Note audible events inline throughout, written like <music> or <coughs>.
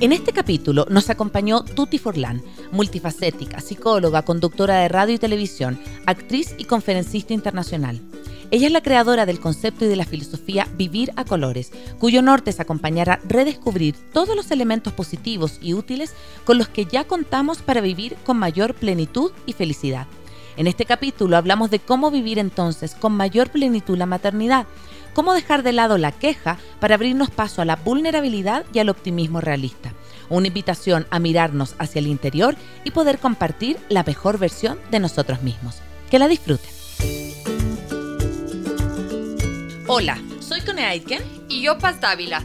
En este capítulo nos acompañó Tuti Forlán, multifacética, psicóloga, conductora de radio y televisión, actriz y conferencista internacional. Ella es la creadora del concepto y de la filosofía Vivir a Colores, cuyo norte es acompañar a redescubrir todos los elementos positivos y útiles con los que ya contamos para vivir con mayor plenitud y felicidad. En este capítulo hablamos de cómo vivir entonces con mayor plenitud la maternidad, cómo dejar de lado la queja para abrirnos paso a la vulnerabilidad y al optimismo realista. Una invitación a mirarnos hacia el interior y poder compartir la mejor versión de nosotros mismos. Que la disfruten. Hola, soy Cone Aitken y yo Paz Dávila.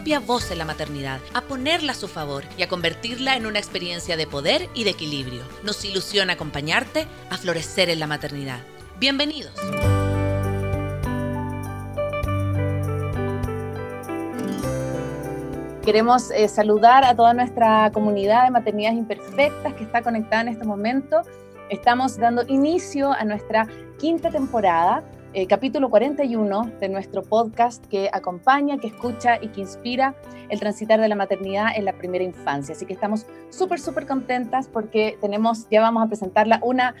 voz en la maternidad, a ponerla a su favor y a convertirla en una experiencia de poder y de equilibrio. Nos ilusiona acompañarte a florecer en la maternidad. Bienvenidos. Queremos eh, saludar a toda nuestra comunidad de maternidades imperfectas que está conectada en este momento. Estamos dando inicio a nuestra quinta temporada eh, capítulo 41 de nuestro podcast que acompaña, que escucha y que inspira el transitar de la maternidad en la primera infancia. Así que estamos súper, súper contentas porque tenemos, ya vamos a presentarla una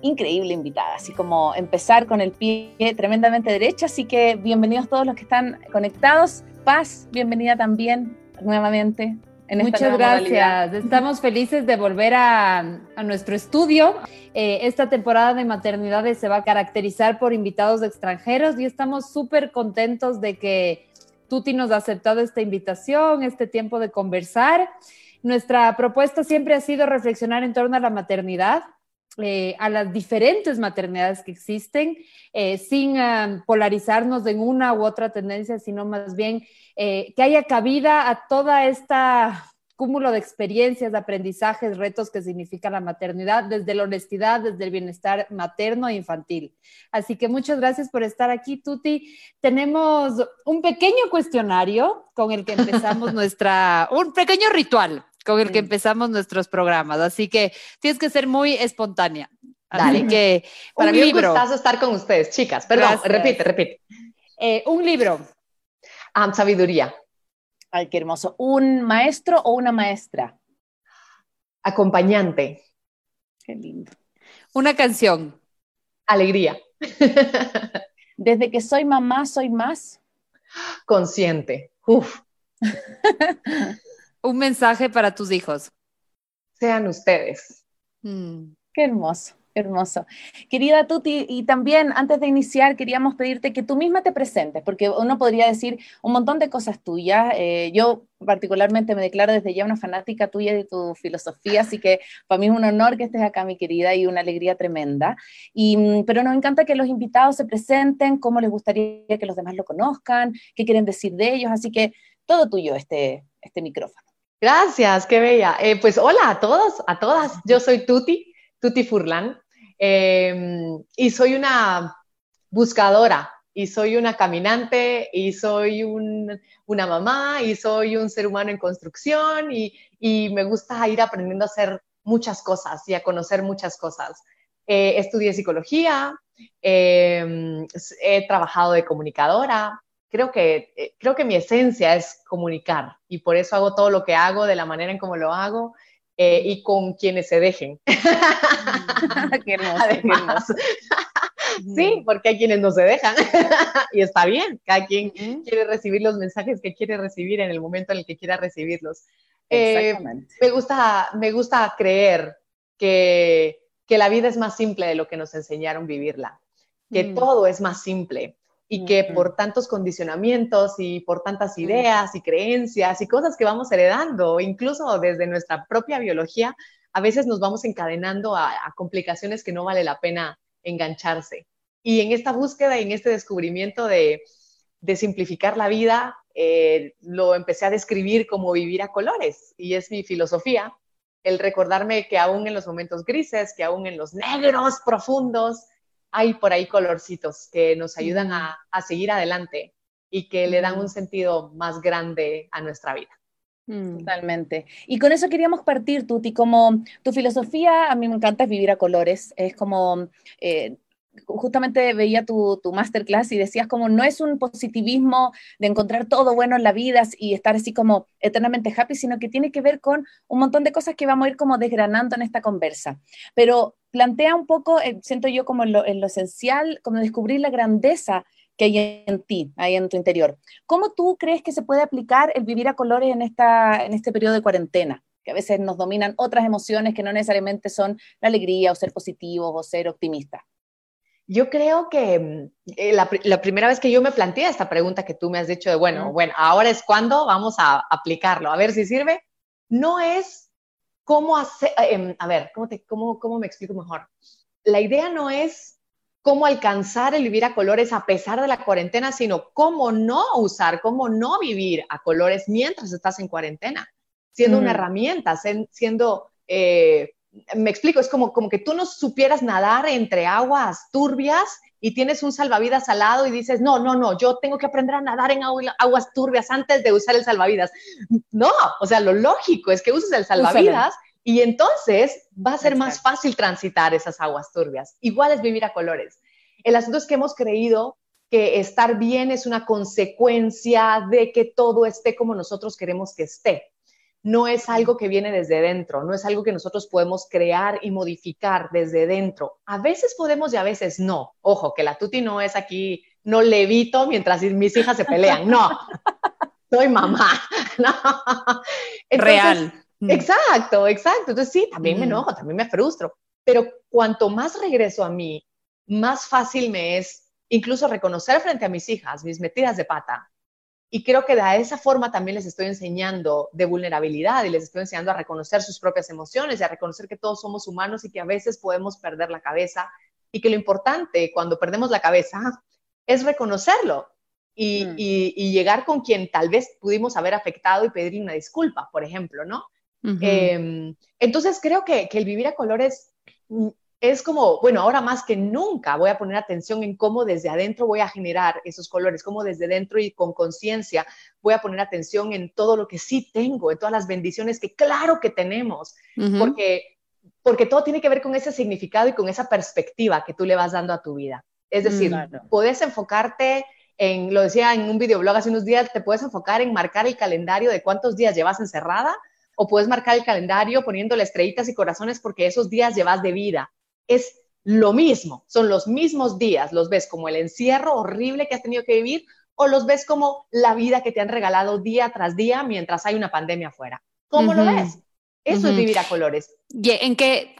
increíble invitada, así como empezar con el pie tremendamente derecho. Así que bienvenidos todos los que están conectados. Paz, bienvenida también nuevamente. Muchas gracias. Estamos felices de volver a, nuestro estudio. Eh, esta temporada de maternidades se va a caracterizar por invitados extranjeros y estamos súper contentos de que Tuti nos ha aceptado esta invitación, este tiempo de conversar. Nuestra propuesta siempre ha sido reflexionar en torno a la maternidad, eh, a las diferentes maternidades que existen, eh, sin ah, polarizarnos en una u otra tendencia, sino más bien eh, que haya cabida a toda esta cúmulo de experiencias, de aprendizajes, retos que significa la maternidad, desde la honestidad, desde el bienestar materno e infantil. Así que muchas gracias por estar aquí, Tuti. Tenemos un pequeño cuestionario con el que empezamos <laughs> nuestra, un pequeño ritual con el que empezamos nuestros programas. Así que tienes que ser muy espontánea. Dale, que para un mí libro. un gustazo estar con ustedes, chicas. Perdón, repite, repite. Eh, un libro. Ah, sabiduría. Ay, qué hermoso. ¿Un maestro o una maestra? Acompañante. Qué lindo. Una canción. Alegría. <laughs> Desde que soy mamá, soy más. Consciente. Uf. <laughs> Un mensaje para tus hijos. Sean ustedes. Mm. Qué hermoso. Hermoso. Querida Tuti, y también antes de iniciar queríamos pedirte que tú misma te presentes, porque uno podría decir un montón de cosas tuyas. Eh, yo particularmente me declaro desde ya una fanática tuya de tu filosofía, así que para mí es un honor que estés acá, mi querida, y una alegría tremenda. Y, mm, pero nos encanta que los invitados se presenten, cómo les gustaría que los demás lo conozcan, qué quieren decir de ellos, así que todo tuyo este, este micrófono. Gracias, qué bella. Eh, pues hola a todos, a todas. Yo soy Tuti, Tuti Furlan, em, y soy una buscadora, y soy una caminante, y soy una mamá, y soy un ser humano en construcción, y, me gusta ir aprendiendo a hacer muchas cosas y a conocer muchas cosas. Eh, estudié psicología, em, he trabajado de comunicadora, creo que, eh, creo que mi esencia es comunicar y por eso hago todo lo que hago de la manera en como lo hago eh, y con quienes se dejen. <laughs> qué hermoso, Sí, porque hay quienes no se dejan. <laughs> Y está bien, cada quien quiere recibir los mensajes que quiere recibir en el momento en el que quiera recibirlos. Eh, me, gusta, me gusta creer que, que, la vida es más simple de lo que nos enseñaron vivirla, que mm. todo es más simple, y que por tantos condicionamientos y por tantas ideas y creencias y cosas que vamos heredando, incluso desde nuestra propia biología, a veces nos vamos encadenando a, complicaciones que no vale la pena engancharse. Y en esta búsqueda y en este descubrimiento de, simplificar la vida, eh, lo empecé a describir como vivir a colores. Y es mi filosofía, el recordarme que aún en los momentos grises, que aún en los negros profundos, hay por ahí colorcitos que nos ayudan a, seguir adelante y que le dan un sentido más grande a nuestra vida. Mm. Totalmente. Y con eso queríamos partir, Tuti, como tu filosofía, a mí me encanta vivir a colores, es como, eh, justamente veía tu, tu, masterclass y decías como no es un positivismo de encontrar todo bueno en la vida y estar así como eternamente happy, sino que tiene que ver con un montón de cosas que vamos a ir como desgranando en esta conversa. Pero plantea un poco, eh, siento yo como en lo, en lo esencial, como descubrir la grandeza que hay en ti, ahí en tu interior. ¿Cómo tú crees que se puede aplicar el vivir a colores en, esta, en este periodo de cuarentena? Que a veces nos dominan otras emociones que no necesariamente son la alegría o ser positivos o ser optimistas. Yo creo que mm, eh, la, primera vez que yo me planteé esta pregunta que tú me has dicho de, bueno, bueno, ahora es cuando vamos a aplicarlo, a ver si sirve, no es cómo hacer, em, a ver, ¿cómo, te, cómo, ¿cómo me explico mejor? La idea no es cómo alcanzar el vivir a colores a pesar de la cuarentena, sino cómo no usar, cómo no vivir a colores mientras estás en cuarentena, siendo una herramienta, siendo, eh, me explico, es como, como que tú no supieras nadar entre aguas turbias y tienes un salvavidas al lado y dices, no, no, no, yo tengo que aprender a nadar en aguas turbias antes de usar el salvavidas. No, o sea, lo lógico es que uses el salvavidas. Y entonces va a ser más fácil transitar esas aguas turbias. Igual es vivir a colores. El asunto es que hemos creído que estar bien es una consecuencia de que todo esté como nosotros queremos que esté. No es algo que viene desde dentro, no es algo que nosotros podemos crear y modificar desde dentro. A veces podemos y a veces no. Ojo, que la tuti no es aquí, no levito mientras mis hijas se pelean, no. <laughs> Soy mamá. <laughs> Real. Exacto, exacto. Entonces sí, también me enojo, también me frustro, pero cuanto más regreso a mí, más fácil me es incluso reconocer frente a mis hijas mis metidas de pata. Y creo que de esa forma también les estoy enseñando de vulnerabilidad y les estoy enseñando a reconocer sus propias emociones y a reconocer que todos somos humanos y que a veces podemos perder la cabeza y que lo importante cuando perdemos la cabeza es reconocerlo y, mm. y llegar con quien tal vez pudimos haber afectado y pedir una disculpa, por ejemplo, ¿no? Em, entonces creo que, el vivir a colores mm, es como, bueno, ahora más que nunca voy a poner atención en cómo desde adentro voy a generar esos colores, cómo desde dentro y con conciencia voy a poner atención en todo lo que sí tengo, en todas las bendiciones que claro que tenemos, porque, porque todo tiene que ver con ese significado y con esa perspectiva que tú le vas dando a tu vida. Es decir, puedes enfocarte en, lo decía en un videoblog hace unos días, te puedes enfocar en marcar el calendario de cuántos días llevas encerrada o puedes marcar el calendario poniéndole estrellitas y corazones porque esos días llevas de vida. Es lo mismo, son los mismos días, los ves como el encierro horrible que has tenido que vivir o los ves como la vida que te han regalado día tras día mientras hay una pandemia afuera. ¿Cómo lo ves? Eso es vivir a colores. ¿Y en qué,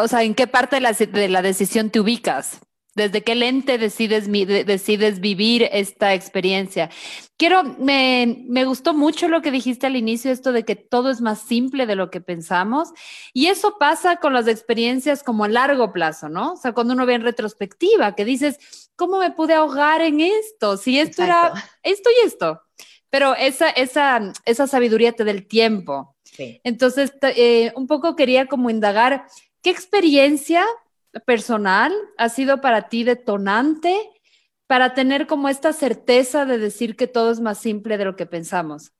o sea, en qué parte de la decisión te ubicas? ¿Desde qué lente decides, decides vivir esta experiencia? Quiero, me, me, gustó mucho lo que dijiste al inicio, esto de que todo es más simple de lo que pensamos. Y eso pasa con las experiencias como a largo plazo, ¿no? O sea, cuando uno ve en retrospectiva, que dices, ¿cómo me pude ahogar en esto? Si esto era esto y esto. Pero esa, esa, esa sabiduría te da el tiempo. Sí. Entonces, eh, un poco quería como indagar, ¿qué experiencia personal ha sido para ti detonante para tener como esta certeza de decir que todo es más simple de lo que pensamos?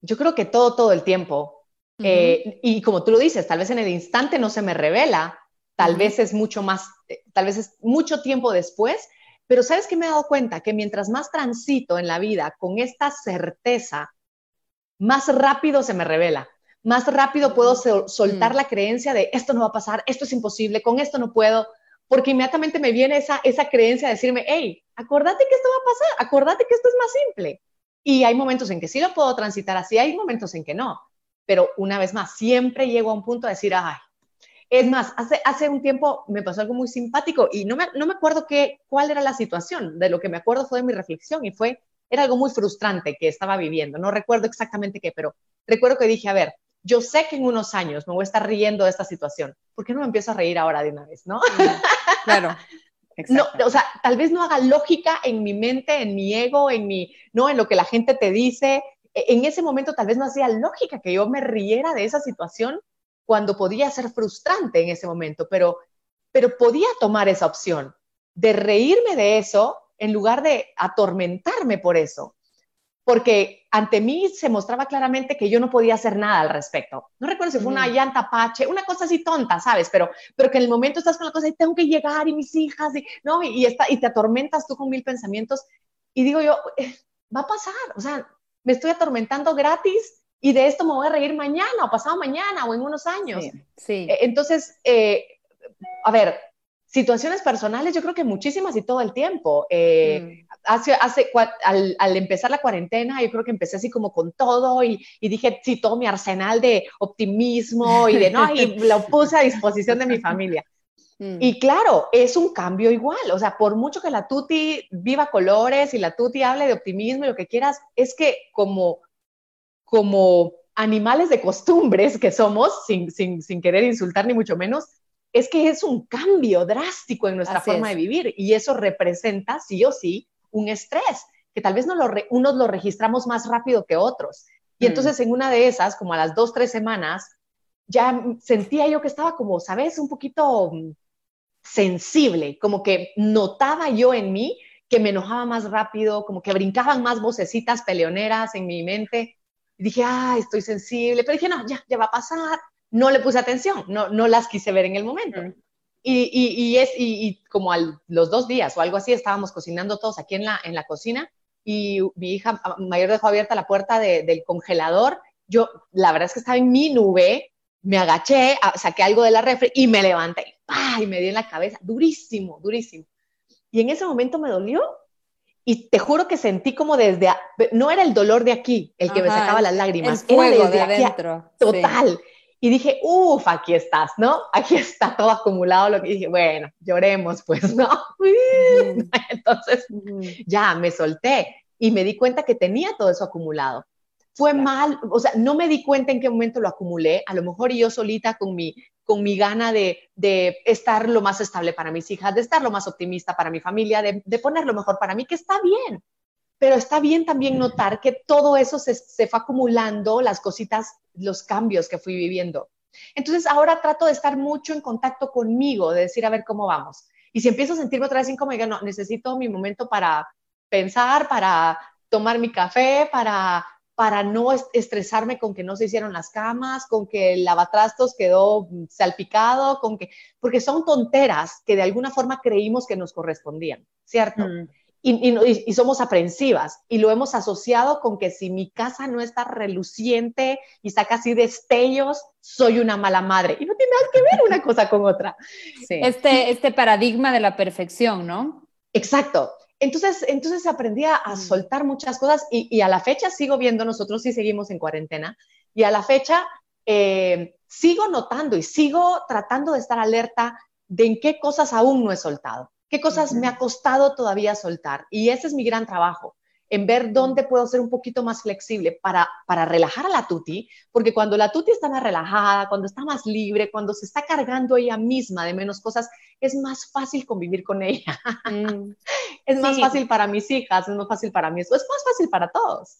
Yo creo que todo, todo el tiempo. Eh, y como tú lo dices, tal vez en el instante no se me revela, tal vez es mucho más, eh, tal vez es mucho tiempo después, pero sabes que me he dado cuenta que mientras más transito en la vida con esta certeza, más rápido se me revela más rápido puedo soltar mm. la creencia de esto no va a pasar, esto es imposible, con esto no puedo, porque inmediatamente me viene esa, esa creencia de decirme, hey, acordate que esto va a pasar, acordate que esto es más simple. Y hay momentos en que sí lo puedo transitar así, hay momentos en que no. Pero una vez más, siempre llego a un punto de decir, ay, es más, hace, hace un tiempo me pasó algo muy simpático y no me, no me acuerdo qué, cuál era la situación. De lo que me acuerdo fue de mi reflexión y fue, era algo muy frustrante que estaba viviendo. No recuerdo exactamente qué, pero recuerdo que dije, a ver, yo sé que en unos años me voy a estar riendo de esta situación. ¿Por qué no me empiezo a reír ahora de una vez, no? Claro. <laughs> no, o sea, tal vez no haga lógica en mi mente, en mi ego, en mi, no, en lo que la gente te dice. E, en ese momento tal vez no hacía lógica que yo me riera de esa situación cuando podía ser frustrante en ese momento, pero, pero podía tomar esa opción de reírme de eso en lugar de atormentarme por eso porque ante mí se mostraba claramente que yo no podía hacer nada al respecto. No recuerdo si fue una llanta pache, una cosa así tonta, ¿sabes? Pero, pero que en el momento estás con la cosa y tengo que llegar y mis hijas, y, ¿no? Y, está, y te atormentas tú con mil pensamientos. Y digo yo, eh, va a pasar, o sea, me estoy atormentando gratis y de esto me voy a reír mañana o pasado mañana o en unos años. Sí. E, entonces, eh, a ver, situaciones personales, yo creo que muchísimas y todo el tiempo. Eh, mm. Hace, hace al, al, empezar la cuarentena, yo creo que empecé así como con todo y, y, dije, sí, todo mi arsenal de optimismo y de, no, y lo <laughs> puse a disposición de mi familia. Mm. Y claro, es un cambio igual, o sea, por mucho que la Tuti viva colores y la Tuti hable de optimismo y lo que quieras, es que como, como animales de costumbres que somos, sin, sin, sin querer insultar ni mucho menos, es que es un cambio drástico en nuestra forma de vivir y eso representa, sí o sí, un estrés, que tal vez no lo unos lo registramos más rápido que otros. Y mm. entonces en una de esas, como a las dos, tres semanas, ya sentía yo que estaba como, ¿sabes? Un poquito mm, sensible, como que notaba yo en mí que me enojaba más rápido, como que brincaban más vocecitas peleoneras en mi mente. Y dije, ah, estoy sensible, pero dije, no, ya, ya va a pasar, no le puse atención, no, no las quise ver en el momento. Y, y, es, y, como a los dos días o algo así, estábamos cocinando todos aquí en la, en la cocina y mi hija mayor dejó abierta la puerta del congelador. Yo, la verdad es que estaba en mi nube, me agaché, saqué algo de la refri y me levanté y me di en la cabeza, durísimo, durísimo. Y en ese momento me dolió y te juro que sentí como desde, no era el dolor de aquí el que me sacaba las lágrimas, era desde de adentro. total. Y dije, uff, aquí estás, ¿no? Aquí está todo acumulado. Lo que dije, bueno, lloremos, pues, ¿no? <laughs> Entonces, ya me solté y me di cuenta que tenía todo eso acumulado. Fue mal, o sea, no me di cuenta en qué momento lo acumulé. A lo mejor yo solita con mi, con mi gana de, de estar lo más estable para mis hijas, de estar lo más optimista para mi familia, de, de poner lo mejor para mí, que está bien pero está bien también notar que todo eso se, se, fue acumulando, las cositas, los cambios que fui viviendo. Entonces ahora trato de estar mucho en contacto conmigo, de decir, a ver cómo vamos. Y si empiezo a sentirme otra vez incómoda, no, necesito mi momento para pensar, para tomar mi café, para, para no estresarme con que no se hicieron las camas, con que el lavatrastos quedó salpicado, con que, porque son tonteras que de alguna forma creímos que nos correspondían, ¿cierto? Mm y, somos aprensivas y lo hemos asociado con que si mi casa no está reluciente y saca así destellos, soy una mala madre. Y no tiene nada que ver una cosa con otra. <laughs> Este, este paradigma de la perfección, ¿no? Exacto. Entonces, entonces aprendí a, mm. soltar muchas cosas y, a la fecha sigo viendo, nosotros sí seguimos en cuarentena, y a la fecha eh, sigo notando y sigo tratando de estar alerta de en qué cosas aún no he soltado qué cosas me ha costado todavía soltar. Y ese es mi gran trabajo, en ver dónde puedo ser un poquito más flexible para, para relajar a la tuti, porque cuando la tuti está más relajada, cuando está más libre, cuando se está cargando ella misma de menos cosas, es más fácil convivir con ella. Mm. <laughs> es más fácil para mis hijas, es más fácil para mí, es más fácil para todos.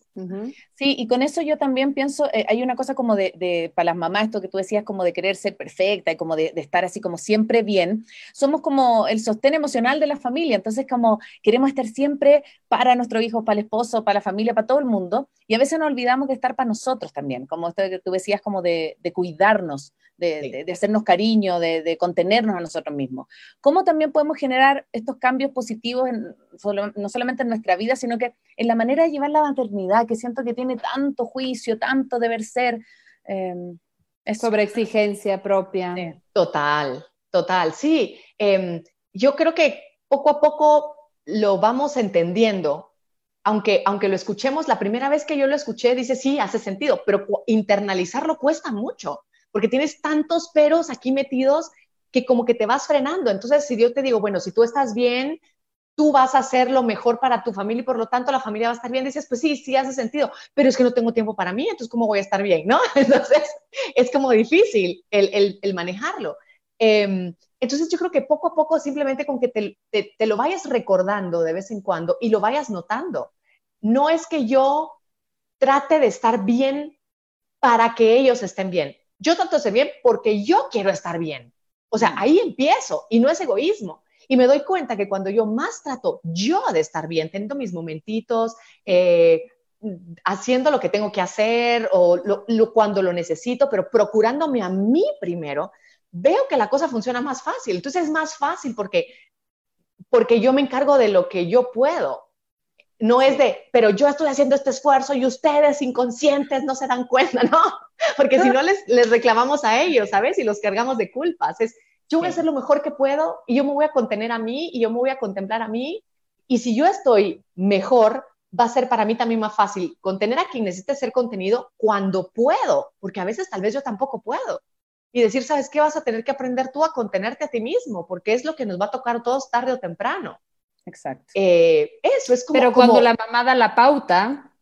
Sí, y con eso yo también pienso, eh, hay una cosa como de, de, para las mamás, esto que tú decías, como de querer ser perfecta y como de, de, estar así como siempre bien, somos como el sostén emocional de la familia, entonces como queremos estar siempre para nuestro hijo, para el esposo, para la familia, para todo el mundo, y a veces nos olvidamos de estar para nosotros también, como esto que tú decías, como de, cuidarnos, de, hacernos cariño, de, contenernos a nosotros mismos. ¿Cómo también podemos generar estos cambios positivos, no solamente en nuestra vida, sino que en la manera de llevar la maternidad, que siento que tiene tanto juicio, tanto deber ser? Eh, es sobre exigencia propia. Total, total, sí. Em, yo creo que poco a poco lo vamos entendiendo. Aunque, aunque lo escuchemos, la primera vez que yo lo escuché, dice, sí, hace sentido, pero internalizarlo cuesta mucho porque tienes tantos peros aquí metidos que como que te vas frenando. Entonces, si yo te digo, bueno, si tú estás bien, tú vas a hacer lo mejor para tu familia y por lo tanto la familia va a estar bien, dices, pues sí, sí hace sentido, pero es que no tengo tiempo para mí, entonces ¿cómo voy a estar bien? ¿No? <laughs> Entonces, es como difícil el, manejarlo. Em, Entonces yo creo que poco a poco simplemente con que te, te, lo vayas recordando de vez en cuando y lo vayas notando. No es que yo trate de estar bien para que ellos estén bien. Yo trato de estar bien porque yo quiero estar bien. O sea, ahí empiezo y no es egoísmo. Y me doy cuenta que cuando yo más trato yo de estar bien, teniendo mis momentitos, eh, haciendo lo que tengo que hacer o cuando lo necesito, pero procurándome a mí primero, veo que la cosa funciona más fácil. Entonces es más fácil porque, porque yo me encargo de lo que yo puedo. No es de, pero yo estoy haciendo este esfuerzo y ustedes inconscientes no se dan cuenta, <laughs> ¿no? Porque si no les, les reclamamos a ellos, ¿sabes? Y los cargamos de culpas. Es, yo voy a hacer lo mejor que puedo y yo me voy a contener a mí y yo me voy a contemplar a mí. Y si yo estoy mejor, va a ser para mí también más fácil contener a quien necesite ser contenido cuando puedo, porque a veces tal vez yo tampoco puedo. Y decir, ¿sabes qué? Vas a tener que aprender tú a contenerte a ti mismo, porque es lo que nos va a tocar a todos tarde o temprano. Exacto. Eh, eso es como. Pero cuando la mamá da la pauta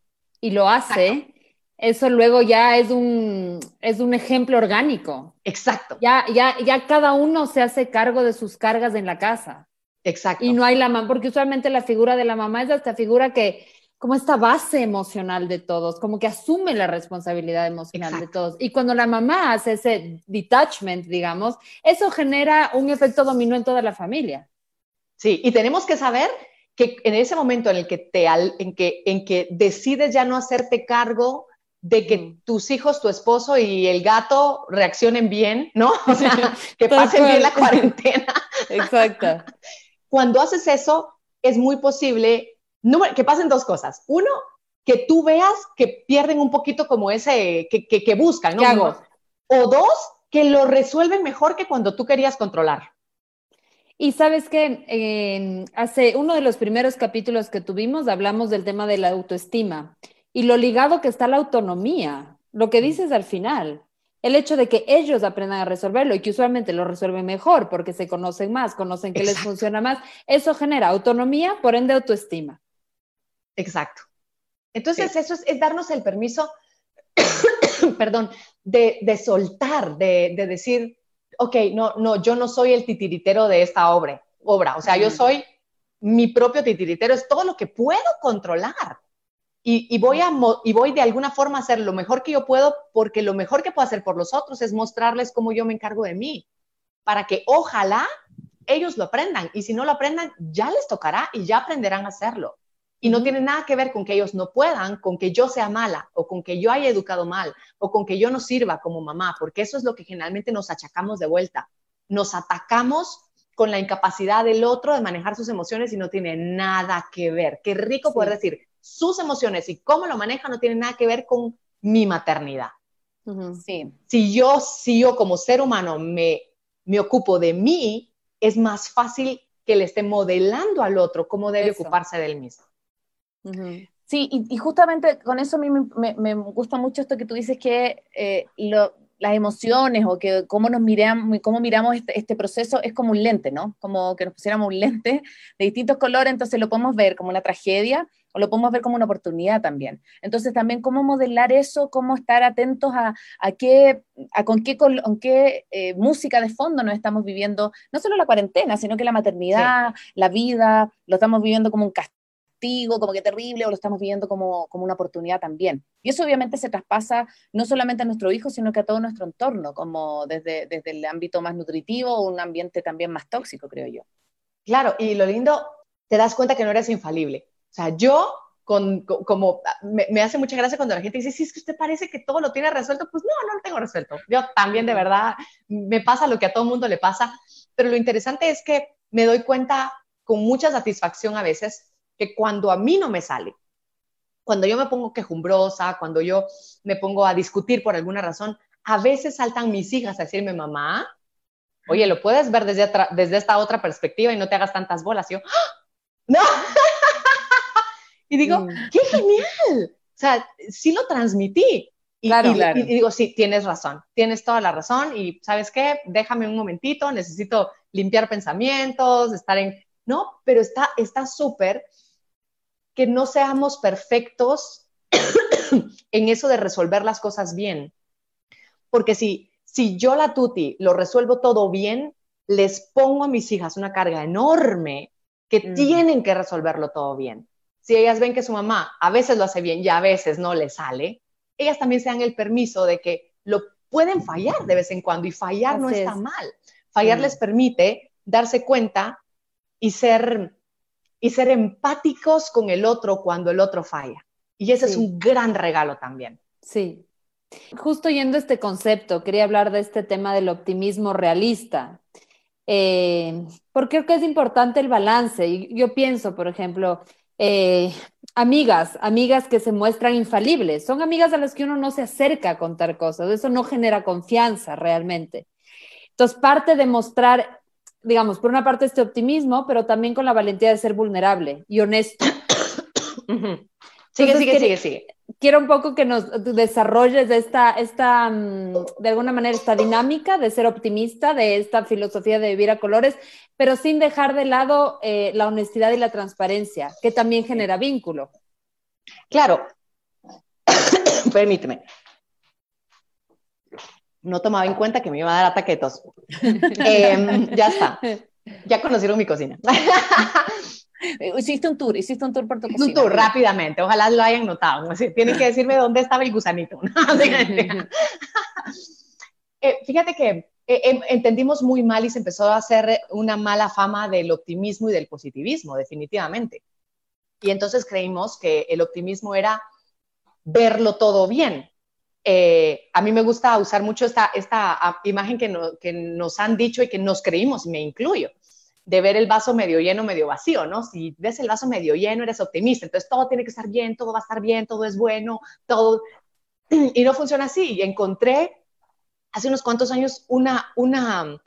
y lo hace, eso luego ya es un, es un ejemplo orgánico. Exacto. Ya, ya, ya cada uno se hace cargo de sus cargas en la casa. Exacto. Y no hay la mamá, porque usualmente la figura de la mamá es esta figura que como esta base emocional de todos, como que asume la responsabilidad emocional de todos. Y cuando la mamá hace ese detachment, digamos, eso genera un efecto dominó en toda la familia. Sí, y tenemos que saber que en ese momento en el que te en que en que decides ya no hacerte cargo de que tus hijos, tu esposo y el gato reaccionen bien, ¿no? <laughs> O sea, <laughs> que pasen bien la cuarentena. <laughs> Exacto. Cuando haces eso, es muy posible que pasen dos cosas. Uno, que tú veas que pierden un poquito como ese, que, que, buscan, ¿no? hago? O dos, que lo resuelven mejor que cuando tú querías controlar. Y sabes que hace uno de los primeros capítulos que tuvimos hablamos del tema de la autoestima y lo ligado que está la autonomía, lo que dices al final el hecho de que ellos aprendan a resolverlo y que usualmente lo resuelven mejor porque se conocen más, conocen que les funciona más, eso genera autonomía, por ende autoestima. Exacto. Entonces eso es, darnos el permiso, <coughs> perdón, de, soltar, de, decir, ok, no, no, yo no soy el titiritero de esta obra, obra. o sea, yo soy mi propio titiritero, es todo lo que puedo controlar y, voy a, y voy de alguna forma a hacer lo mejor que yo puedo porque lo mejor que puedo hacer por los otros es mostrarles cómo yo me encargo de mí, para que ojalá ellos lo aprendan y si no lo aprendan ya les tocará y ya aprenderán a hacerlo. Y no tiene nada que ver con que ellos no puedan, con que yo sea mala o con que yo haya educado mal o con que yo no sirva como mamá, porque eso es lo que generalmente nos achacamos de vuelta. Nos atacamos con la incapacidad del otro de manejar sus emociones y no tiene nada que ver. Qué rico poder decir, sus emociones y cómo lo maneja no tiene nada que ver con mi maternidad. sí. Si yo, si yo como ser humano me, me ocupo de mí, es más fácil que le esté modelando al otro cómo debe ocuparse del mismo. Sí, y, justamente con eso a mí me, me, gusta mucho esto que tú dices que eh, lo, las emociones o que cómo nos miramos, cómo miramos este, este, proceso es como un lente, ¿no? Como que nos pusiéramos un lente de distintos colores, entonces lo podemos ver como una tragedia o lo podemos ver como una oportunidad también. Entonces también cómo modelar eso, cómo estar atentos a, a qué, a con qué, con qué eh, música de fondo nos estamos viviendo, no solo la cuarentena, sino que la maternidad, la vida, lo estamos viviendo como un castigo como que terrible, o lo estamos viendo como, como una oportunidad también. Y eso obviamente se traspasa no solamente a nuestro hijo, sino que a todo nuestro entorno, como desde, desde el ámbito más nutritivo o un ambiente también más tóxico, creo yo. Claro, y lo lindo, te das cuenta que no eres infalible. O sea, yo con, como me, hace mucha gracia cuando la gente dice, sí, es que usted parece que todo lo tiene resuelto, pues no, no lo tengo resuelto. Yo también de verdad me pasa lo que a todo mundo le pasa, pero lo interesante es que me doy cuenta con mucha satisfacción a veces que cuando a mí no me sale, cuando yo me pongo quejumbrosa, cuando yo me pongo a discutir por alguna razón, a veces saltan mis hijas a decirme, mamá, oye, lo puedes ver desde, desde esta otra perspectiva y no te hagas tantas bolas. Y yo, ¡Ah! no. <laughs> y digo, mm. qué genial. O sea, sí lo transmití. Y, claro, y, digo, sí, tienes razón, tienes toda la razón. Y sabes qué, déjame un momentito, necesito limpiar pensamientos, estar en... No, pero está súper que no seamos perfectos <coughs> en eso de resolver las cosas bien. Porque si, si yo la tuti lo resuelvo todo bien, les pongo a mis hijas una carga enorme que mm. tienen que resolverlo todo bien. Si ellas ven que su mamá a veces lo hace bien y a veces no le sale, ellas también se dan el permiso de que lo pueden fallar de vez en cuando y fallar no está mal. Fallar mm. les permite darse cuenta y ser, y ser empáticos con el otro cuando el otro falla. Y ese es un gran regalo también. Sí. Justo yendo a este concepto, quería hablar de este tema del optimismo realista. Eh, porque creo que es importante el balance. Yo pienso, por ejemplo, eh, amigas, amigas que se muestran infalibles, son amigas a las que uno no se acerca a contar cosas, eso no genera confianza realmente. Entonces, parte de mostrar, digamos, por una parte este optimismo, pero también con la valentía de ser vulnerable y honesto. <coughs> Sigue, sigue, sigue, sigue. Quiero un poco que nos desarrolles esta, esta, mm, de alguna manera, esta dinámica de ser optimista, de esta filosofía de vivir a colores, pero sin dejar de lado eh, la honestidad y la transparencia, que también genera vínculo. Claro. <coughs> Permíteme. No tomaba en cuenta que me iba a dar ataque de tos. Em, ya está. Ya conocieron mi cocina. <laughs> Hiciste un tour, hiciste un tour por tu cocina. Un tour, rápidamente, ojalá lo hayan notado. Tienen que decirme dónde estaba el gusanito. <laughs> Eh, fíjate que eh, em, entendimos muy mal y se empezó a hacer una mala fama del optimismo y del positivismo, definitivamente. Y entonces creímos que el optimismo era verlo todo bien. Eh, a mí me gusta usar mucho esta, esta imagen que, que nos han dicho y que nos creímos, me incluyo de ver el vaso medio lleno, medio vacío, ¿no? Si ves el vaso medio lleno, eres optimista, entonces todo tiene que estar bien, todo va a estar bien, todo es bueno, todo... <clears throat> Y no funciona así. Y encontré hace unos cuantos años una, una,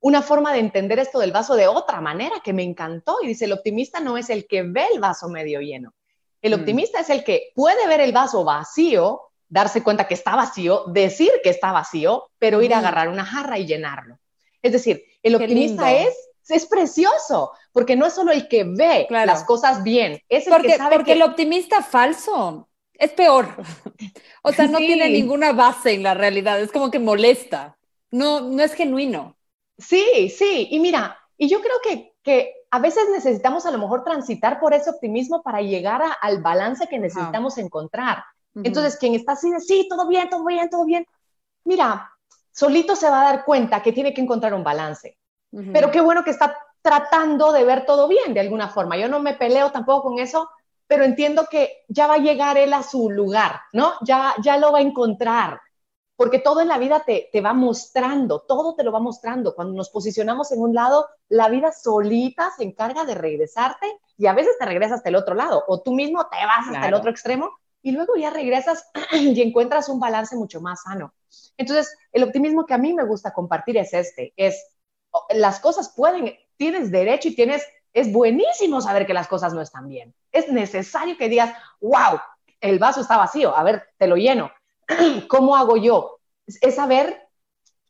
una forma de entender esto del vaso de otra manera que me encantó. Y dice, el optimista no es el que ve el vaso medio lleno. El mm. optimista es el que puede ver el vaso vacío, darse cuenta que está vacío, decir que está vacío, pero ir a agarrar una jarra y llenarlo. Es decir, el optimista es, es precioso, porque no es solo el que ve las cosas bien, es el porque, que sabe porque el optimista falso es peor. <laughs> O sea, no tiene ninguna base en la realidad, es como que molesta, no, no es genuino. Sí, sí, y mira, y yo creo que, que a veces necesitamos a lo mejor transitar por ese optimismo para llegar al balance que necesitamos encontrar. Entonces, quien está así de, sí, todo bien, todo bien, todo bien, mira, solito se va a dar cuenta que tiene que encontrar un balance. Pero qué bueno que está tratando de ver todo bien de alguna forma. Yo no me peleo tampoco con eso, pero entiendo que ya va a llegar él a su lugar, ¿no? Ya, ya lo va a encontrar, porque todo en la vida te, te va mostrando, todo te lo va mostrando. Cuando nos posicionamos en un lado, la vida solita se encarga de regresarte y a veces te regresas hasta el otro lado, o tú mismo te vas hasta el otro extremo y luego ya regresas <clears throat> y encuentras un balance mucho más sano. Entonces, el optimismo que a mí me gusta compartir es este, es las cosas pueden, tienes derecho y tienes, es buenísimo saber que las cosas no están bien. Es necesario que digas, wow, el vaso está vacío, a ver, te lo lleno. <clears throat> ¿Cómo hago yo? Es saber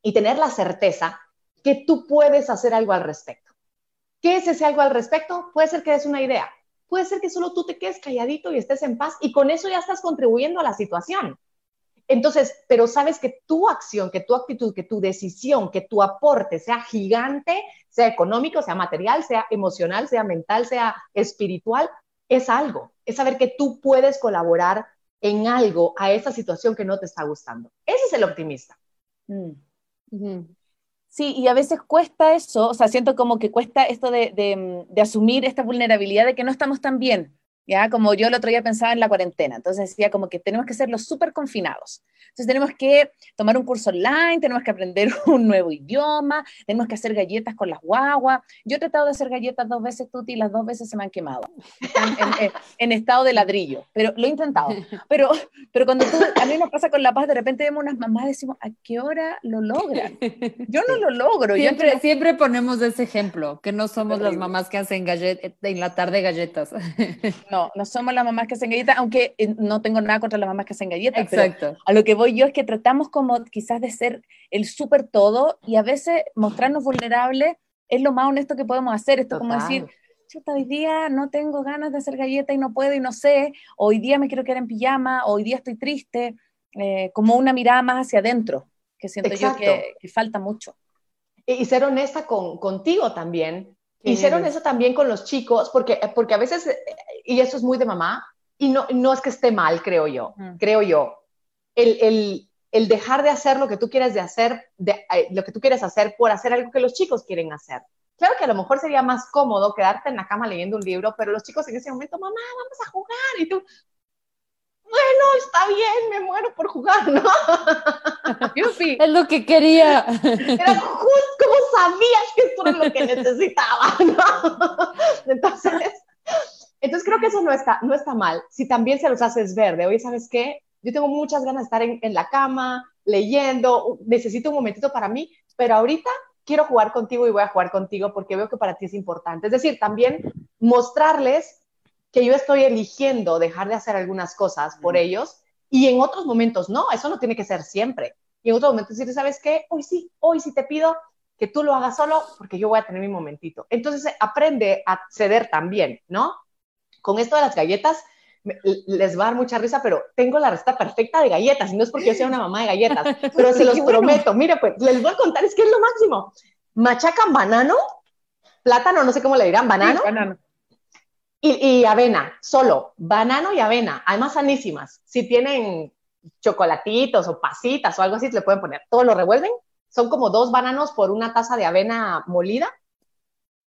y tener la certeza que tú puedes hacer algo al respecto. ¿Qué es ese algo al respecto? Puede ser que des una idea, puede ser que solo tú te quedes calladito y estés en paz y con eso ya estás contribuyendo a la situación. Entonces, pero sabes que tu acción, que tu actitud, que tu decisión, que tu aporte sea gigante, sea económico, sea material, sea emocional, sea mental, sea espiritual, es algo. Es saber que tú puedes colaborar en algo a esa situación que no te está gustando. Ese es el optimista. Mm. Sí, y a veces cuesta eso, o sea, siento como que cuesta esto de, de asumir esta vulnerabilidad de que no estamos tan bien. ¿Ya? Como yo el otro día pensaba en la cuarentena, entonces decía como que tenemos que ser los súper confinados. Entonces tenemos que tomar un curso online, tenemos que aprender <laughs> un nuevo idioma, tenemos que hacer galletas con las guaguas. Yo he tratado de hacer galletas dos veces, Tuti, y las dos veces se me han quemado, en, estado de ladrillo, pero lo he intentado. Pero, pero cuando tú, a mí nos pasa con La Paz, de repente vemos unas mamás y decimos, ¿a qué hora lo logran? Yo no lo logro. Siempre, siempre ponemos ese ejemplo, que no somos las mamás que hacen galletas, en la tarde galletas. No, no somos las mamás que hacen galletas, aunque eh, no tengo nada contra las mamás que hacen galletas. Exacto. a lo que voy yo es que tratamos como quizás de ser el súper todo y a veces mostrarnos vulnerables es lo más honesto que podemos hacer. Esto como decir, hoy día no tengo ganas de hacer galletas y no puedo y no sé, hoy día me quiero quedar en pijama, hoy día estoy triste, eh, como una mirada más hacia adentro, que siento yo que, que falta mucho. y ser honesta con, contigo también. Ser honesta también con los chicos, porque, porque a veces, y eso es muy de mamá, y no, no es que esté mal, creo yo, creo yo. El, el, el, dejar de hacer lo que tú quieres de hacer, de, eh, lo que tú quieres hacer por hacer algo que los chicos quieren hacer. Claro que a lo mejor sería más cómodo quedarte en la cama leyendo un libro, pero los chicos en ese momento, mamá, vamos a jugar. Y tú, está bien, me muero por jugar, ¿no? <laughs> Sí. Es lo que quería. Era justo como sabías que esto era lo que necesitaba, ¿no? Entonces, entonces creo que eso no está, no está mal. Si también se los haces ver, de oye, ¿sabes qué? Yo tengo muchas ganas de estar en, en la cama, leyendo, necesito un momentito para mí, pero ahorita quiero jugar contigo y voy a jugar contigo porque veo que para ti es importante. Es decir, también mostrarles que yo estoy eligiendo dejar de hacer algunas cosas por ellos y en otros momentos no, eso no tiene que ser siempre. Y en otros momentos decir, ¿sabes qué? Hoy sí, hoy sí te pido que tú lo hagas solo porque yo voy a tener mi momentito. Entonces aprende a ceder también, ¿no? Con esto de las galletas, les va a dar mucha risa, pero tengo la receta perfecta de galletas, y no es porque yo sea una mamá de galletas, <laughs> pero se los prometo. Mire, pues les voy a contar, es que es lo máximo. Machacan banano, plátano, no sé cómo le dirán, banano, banano. Y, avena, solo, banano y avena, además sanísimas. Si tienen chocolatitos o pasitas o algo así, le pueden poner. Todo lo revuelven. Son como dos bananos por una taza de avena molida.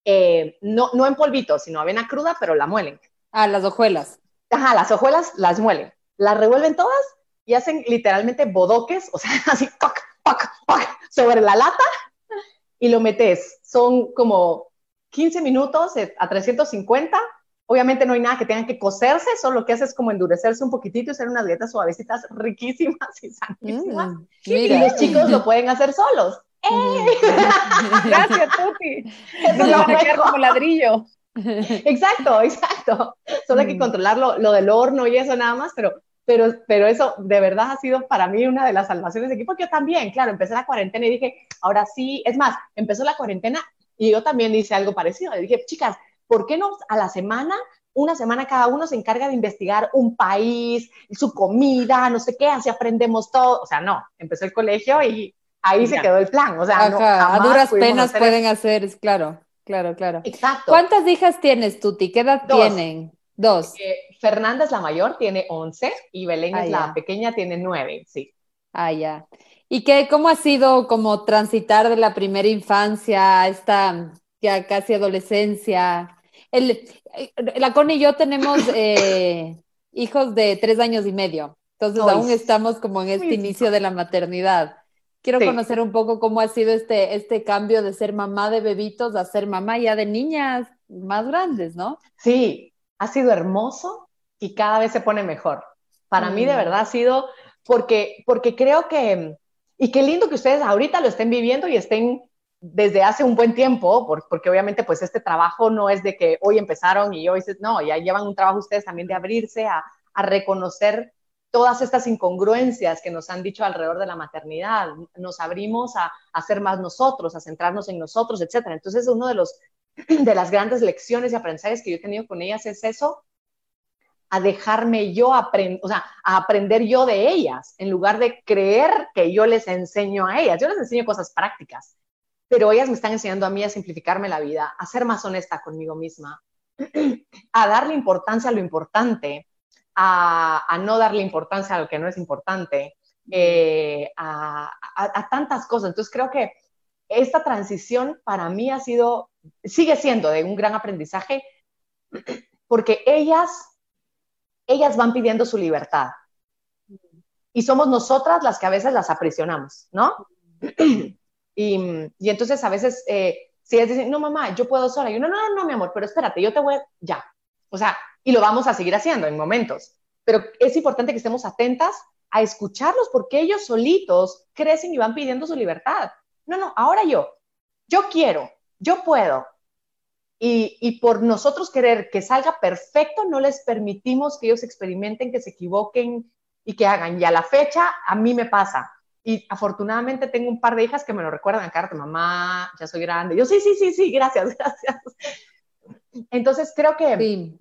Eh, no, no en polvito, sino avena cruda, pero la muelen. Ah, las hojuelas. Ajá, las hojuelas las muelen. Las revuelven todas y hacen literalmente bodoques, o sea, <laughs> así, toc, toc, toc, sobre la lata y lo metes. Son como 15 minutos a 350 Obviamente no hay nada que tengan que cocerse, solo lo que hace es como endurecerse un poquitito y hacer unas galletas suavecitas riquísimas y sanísimas. Mm, y los chicos lo pueden hacer solos. ¡Eh! <laughs> Gracias, Tuti. <laughs> Eso lo a como ladrillo. <laughs> Exacto, exacto. Solo hay que mm. controlar lo, del horno y eso nada más, pero, pero, pero eso de verdad ha sido para mí una de las salvaciones de equipo. Yo también, claro, empecé la cuarentena y dije, ahora sí, es más, empezó la cuarentena y yo también hice algo parecido. Y dije, chicas, ¿por qué no a la semana, una semana cada uno se encarga de investigar un país, su comida, no sé qué, así aprendemos todo? O sea, no, empezó el colegio y ahí se quedó el plan. O sea, no, a duras penas pueden hacer, es claro, claro, claro. Exacto. ¿Cuántas hijas tienes, Tuti? ¿Qué edad tienen? Dos. Fernanda es la mayor, tiene 11, y Belén es ah, la pequeña, tiene 9, sí. Ah, ya. ¿Y qué, cómo ha sido como transitar de la primera infancia a esta ya casi adolescencia? El, la Connie y yo tenemos eh, <laughs> hijos de tres años y medio, entonces aún estamos como en este inicio de la maternidad. Quiero conocer un poco cómo ha sido este, este cambio de ser mamá de bebitos a ser mamá ya de niñas más grandes, ¿no? Sí, ha sido hermoso y cada vez se pone mejor. Para mí de verdad ha sido porque, porque creo que, y qué lindo que ustedes ahorita lo estén viviendo y estén desde hace un buen tiempo, porque obviamente pues este trabajo no es de que hoy empezaron y hoy, no, ya llevan un trabajo ustedes también de abrirse a, reconocer todas estas incongruencias que nos han dicho alrededor de la maternidad. Nos abrimos a, ser más nosotros, a centrarnos en nosotros, etc. Entonces, uno de, los, <clears throat> de las grandes lecciones y aprendizajes que yo he tenido con ellas es eso, a dejarme yo aprender, o sea, a aprender yo de ellas, en lugar de creer que yo les enseño a ellas. Yo les enseño cosas prácticas pero ellas me están enseñando a mí a simplificarme la vida, a ser más honesta conmigo misma, <clears throat> a darle importancia a lo importante, a, no darle importancia a lo que no es importante, eh, a, tantas cosas. Entonces creo que esta transición para mí ha sido, sigue siendo de un gran aprendizaje, <clears throat> porque ellas, ellas van pidiendo su libertad. Y somos nosotras las que a veces las aprisionamos, ¿no? <clears throat> Y, entonces a veces, eh, si ellas dicen, no, mamá, yo puedo sola, y yo, no, no, no, mi amor, pero espérate, yo te voy, ya. O sea, y lo vamos a seguir haciendo en momentos. Pero es importante que estemos atentas a escucharlos porque ellos solitos crecen y van pidiendo su libertad. No, no, ahora yo, yo quiero, yo puedo. Y, y, por nosotros querer que salga perfecto, no les permitimos que ellos experimenten, que se equivoquen y que hagan. Y a la fecha, a mí me pasa. Y afortunadamente tengo un par de hijas que me lo recuerdan a cara, mamá, ya soy grande. Yo, sí, sí, sí, sí, gracias, <laughs> gracias. Entonces creo que, eh,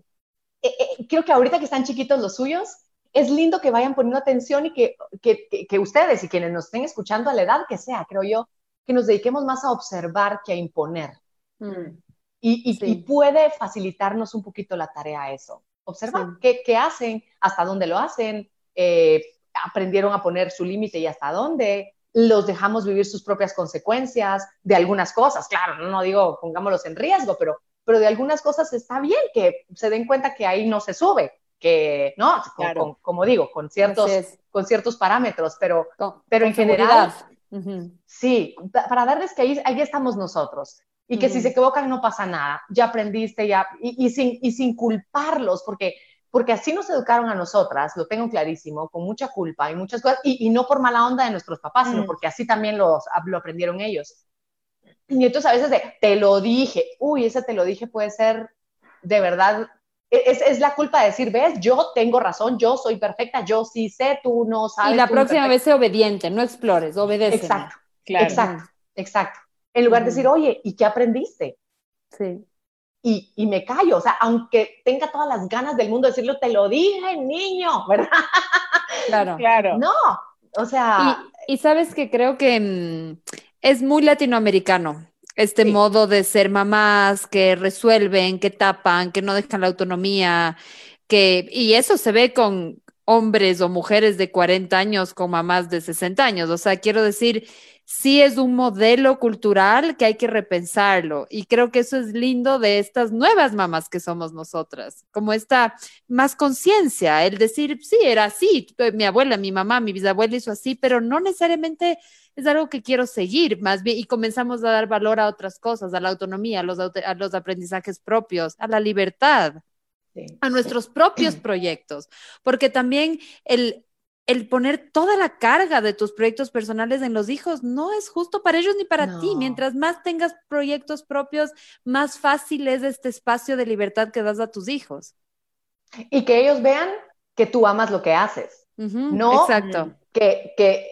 eh, creo que ahorita que están chiquitos los suyos, es lindo que vayan poniendo atención y que, que, que, ustedes y quienes nos estén escuchando a la edad que sea, creo yo, que nos dediquemos más a observar que a imponer. Mm. Y, y- Sí. y puede facilitarnos un poquito la tarea eso. Observar Sí. qué, qué hacen, hasta dónde lo hacen, eh, aprendieron a poner su límite y hasta dónde, los dejamos vivir sus propias consecuencias de algunas cosas. Claro, no, no digo pongámoslos en riesgo, pero, pero de algunas cosas está bien que se den cuenta que ahí no se sube, que, ¿no? Con- Claro. con- como digo, con ciertos, con ciertos parámetros, pero Con- pero en general-. Sí, pa- para darles que ahí, ahí estamos nosotros. Y que si se equivocan no pasa nada, ya aprendiste, ya, y, y sin, y sin culparlos, porque, porque así nos educaron a nosotras, lo tengo clarísimo, con mucha culpa y muchas cosas, y, y no por mala onda de nuestros papás, sino Mm. porque así también los, lo aprendieron ellos. Y entonces a veces de, te lo dije, uy, ese te lo dije puede ser de verdad, e, es, es la culpa de decir, ves, yo tengo razón, yo soy perfecta, yo sí sé, tú no sabes. Y la próxima perfecta". vez sé obediente, no explores, obedece. Exacto. Claro. Exacto, exacto. En lugar de Ujú. decir, oye, ¿y qué aprendiste? Sí. Y, y me callo, o sea, aunque tenga todas las ganas del mundo de decirlo, te lo dije, niño, <laughs> ¿verdad? Claro. Claro. No, o sea, Y, y sabes que creo que mm, es muy latinoamericano este Sí. modo de ser mamás que resuelven, que tapan, que no dejan la autonomía, que y eso se ve con hombres o mujeres de 40 años con mamás de 60 años. O sea, quiero decir, sí es un modelo cultural que hay que repensarlo y creo que eso es lindo de estas nuevas mamás que somos nosotras, como esta más conciencia, el decir, sí, era así, tu- mi abuela, mi mamá, mi bisabuela hizo así, pero no necesariamente es algo que quiero seguir, más bien, y comenzamos a dar valor a otras cosas, a la autonomía, a los, aut- a los aprendizajes propios, a la libertad, sí. a nuestros propios proyectos, porque también el, el poner toda la carga de tus proyectos personales en los hijos no es justo para ellos ni para ti. Mientras más tengas proyectos propios, más fácil es este espacio de libertad que das a tus hijos. y que ellos vean que tú amas lo que haces, Ujú, No, Exacto. que, que,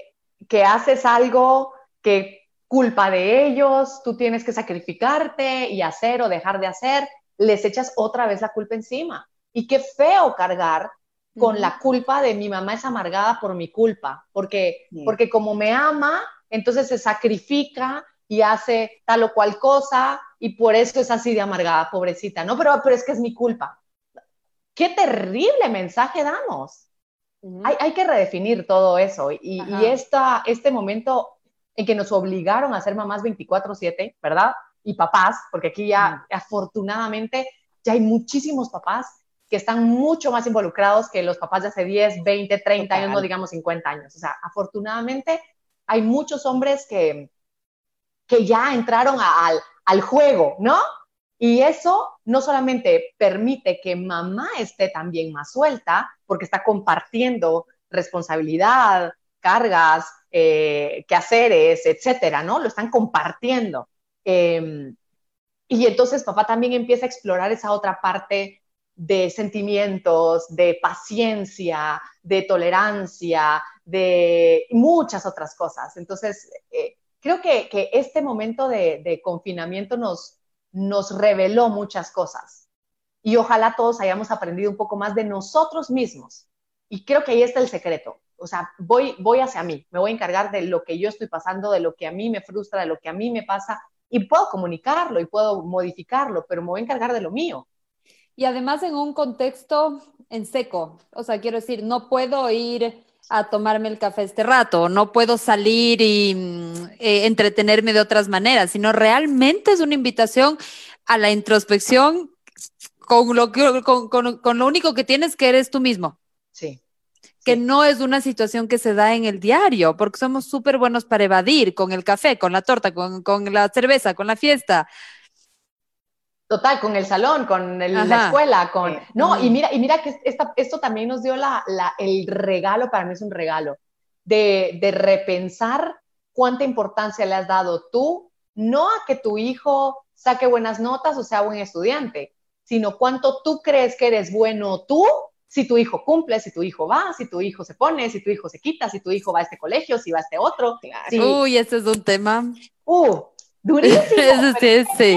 que haces algo que culpa de ellos, tú tienes que sacrificarte y hacer o dejar de hacer, les echas otra vez la culpa encima. Y qué feo cargar con la culpa de mi mamá es amargada por mi culpa, porque, porque como me ama, entonces se sacrifica y hace tal o cual cosa y por eso es así de amargada, pobrecita, ¿no? Pero, pero es que es mi culpa. Qué terrible mensaje damos. Hay, hay que redefinir todo eso y, y esta, este momento en que nos obligaron a ser mamás 24/7, ¿verdad? Y papás, porque aquí ya afortunadamente ya hay muchísimos papás que están mucho más involucrados que los papás de hace 10, 20, 30 años, no digamos 50 años. O sea, afortunadamente hay muchos hombres que, que ya entraron a- al, al juego, ¿no? Y eso no solamente permite que mamá esté también más suelta, porque está compartiendo responsabilidad, cargas, eh, quehaceres, etcétera, ¿no? Lo están compartiendo. Eh, y entonces papá también empieza a explorar esa otra parte de sentimientos, de paciencia, de tolerancia, de muchas otras cosas. Entonces, eh, creo que, que, este momento de, de confinamiento nos, nos reveló muchas cosas. Y ojalá todos hayamos aprendido un poco más de nosotros mismos. Y creo que ahí está el secreto. O sea, voy, voy hacia mí, me voy a encargar de lo que yo estoy pasando, de lo que a mí me frustra, de lo que a mí me pasa, y puedo comunicarlo y puedo modificarlo, pero me voy a encargar de lo mío. Y además en un contexto en seco, o sea, quiero decir, no puedo ir a tomarme el café este rato, no puedo salir y mm, eh, entretenerme de otras maneras, sino realmente es una invitación a la introspección con lo, que, con, con, con lo único que tienes que eres tú mismo. Sí. Que sí. no es una situación que se da en el diario, porque somos súper buenos para evadir con el café, con la torta, con, con la cerveza, con la fiesta. Total, con el salón, con el, la escuela, con... No, y mira, y mira que esta, esto también nos dio la, la, el regalo, para mí es un regalo, de, de repensar cuánta importancia le has dado tú, no a que tu hijo saque buenas notas o sea buen estudiante, sino cuánto tú crees que eres bueno tú si tu hijo cumple, si tu hijo va, si tu hijo se pone, si tu hijo se quita, si tu hijo va a este colegio, si va a este otro. Claro. Si, Uy, este es un tema. uh, durísimo. <laughs> sí, sí.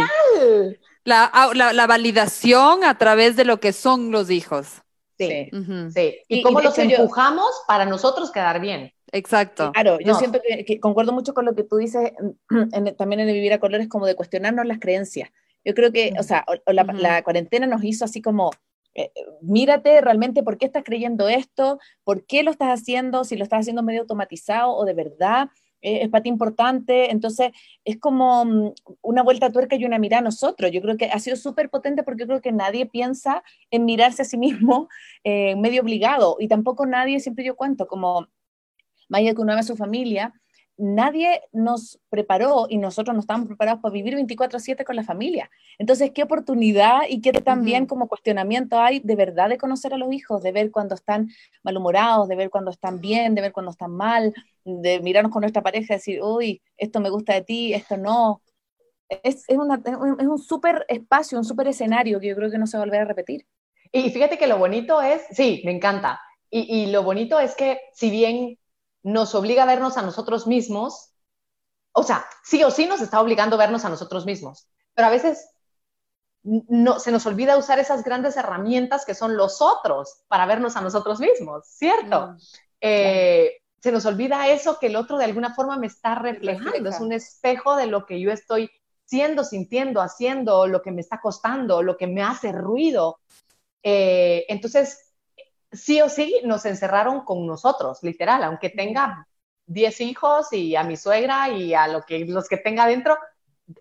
La, la, la, validación a través de lo que son los hijos. Sí, Sí. uh -huh. sí. Y, Y- cómo y los hecho yo- empujamos para nosotros quedar bien. Exacto. Claro, yo siento que, concuerdo mucho con lo que tú dices <clears throat> también en el Vivir a Colores, como de cuestionarnos las creencias. Yo creo que, o sea, la, cuarentena nos hizo así como, eh, mírate realmente por qué estás creyendo esto, por qué lo estás haciendo, si lo estás haciendo medio automatizado o de verdad eh, es para ti importante. Entonces, es como mm, una vuelta a tuerca y una mirada a nosotros. Yo creo que ha sido súper potente porque yo creo que nadie piensa en mirarse a sí mismo <laughs> eh, medio obligado y tampoco nadie, siempre yo cuento, como Maya que uno ama a su familia, nadie nos preparó y nosotros no estábamos preparados para vivir 24/7 con la familia. Entonces, qué oportunidad y qué también como cuestionamiento hay de verdad de conocer a los hijos, de ver cuando están malhumorados, de ver cuando están bien, de ver cuando están mal, de mirarnos con nuestra pareja y decir, uy, esto me gusta de ti, esto no. Es, es, es un súper espacio, un súper escenario que yo creo que no se va a volver a repetir. Y fíjate que lo bonito es, sí, me encanta. Y, y lo bonito es que si bien nos obliga a vernos a nosotros mismos, o sea, sí o sí nos está obligando a vernos a nosotros mismos, pero a veces no, se nos olvida usar esas grandes herramientas que son los otros para vernos a nosotros mismos, ¿cierto? Mm, eh, se nos olvida eso que el otro de alguna forma me está reflejando, es un espejo de lo que yo estoy siendo, sintiendo, haciendo, lo que me está costando, lo que me hace ruido. Eh, entonces, sí o sí nos encerraron con nosotros, literal, aunque tenga 10 hijos y a mi suegra y a lo que, los que tenga dentro,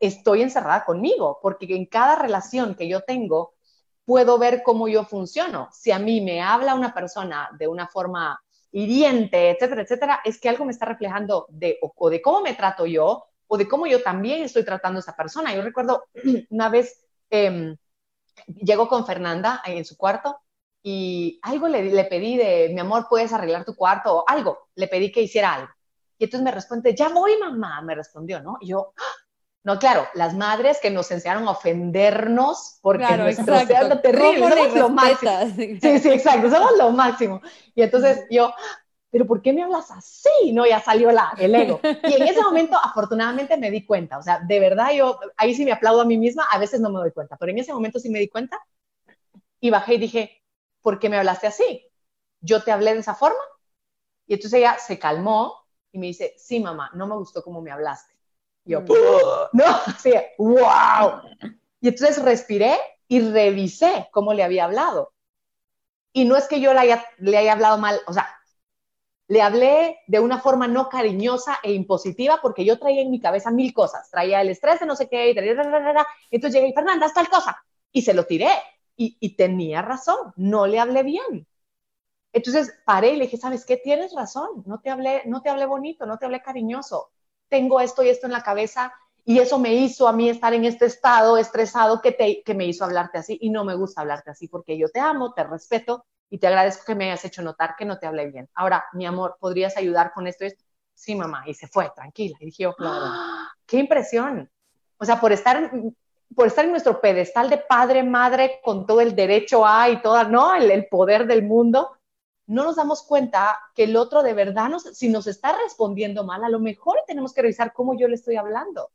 estoy encerrada conmigo, porque en cada relación que yo tengo puedo ver cómo yo funciono. Si a mí me habla una persona de una forma hiriente, etcétera, etcétera, es que algo me está reflejando de, o, de cómo me trato yo o de cómo yo también estoy tratando a esa persona. Yo recuerdo <clears throat> una vez, eh, llego con Fernanda en su cuarto y algo le, le, pedí de, mi amor, ¿puedes arreglar tu cuarto? O algo, le pedí que hiciera algo. Y entonces me responde, ya voy, mamá, me respondió, ¿no? Y yo, ¡Ah! no, claro, las madres que nos enseñaron a ofendernos porque claro, nuestro ser terrible, somos lo máximo. Sí, sí, exacto, somos lo máximo. Y entonces yo, pero ¿por qué me hablas así? No, ya salió la, el ego. Y en ese momento, afortunadamente, me di cuenta. O sea, de verdad, yo ahí sí me aplaudo a mí misma, a veces no me doy cuenta, pero en ese momento sí me di cuenta y bajé y dije, ¿por qué me hablaste así? Yo te hablé de esa forma. Y entonces ella se calmó y me dice, sí, mamá, no me gustó cómo me hablaste. Y yo, mm. no, así, wow. Y entonces respiré y revisé cómo le había hablado. Y no es que yo le haya, le haya hablado mal, o sea, le hablé de una forma no cariñosa e impositiva porque yo traía en mi cabeza mil cosas. Traía el estrés de no sé qué, y, entonces llegué y Fernanda, tal cosa. Y se lo tiré y, tenía razón, no le hablé bien. Entonces paré y le dije, ¿sabes qué? Tienes razón, no te hablé, no te hablé bonito, no te hablé cariñoso. Tengo esto y esto en la cabeza y eso me hizo a mí estar en este estado estresado que, te, que me hizo hablarte así y no me gusta hablarte así porque yo te amo, te respeto y te agradezco que me hayas hecho notar que no te hablé bien. Ahora, mi amor, ¿podrías ayudar con esto y esto? Sí, mamá, y se fue, tranquila. Y dije, ¡Ah! <gasps> qué impresión. O sea, por estar por estar en nuestro pedestal de padre, madre, con todo el derecho a y toda, ¿no? El, poder del mundo, no nos damos cuenta que el otro de verdad, nos, si nos está respondiendo mal, a lo mejor tenemos que revisar cómo yo le estoy hablando.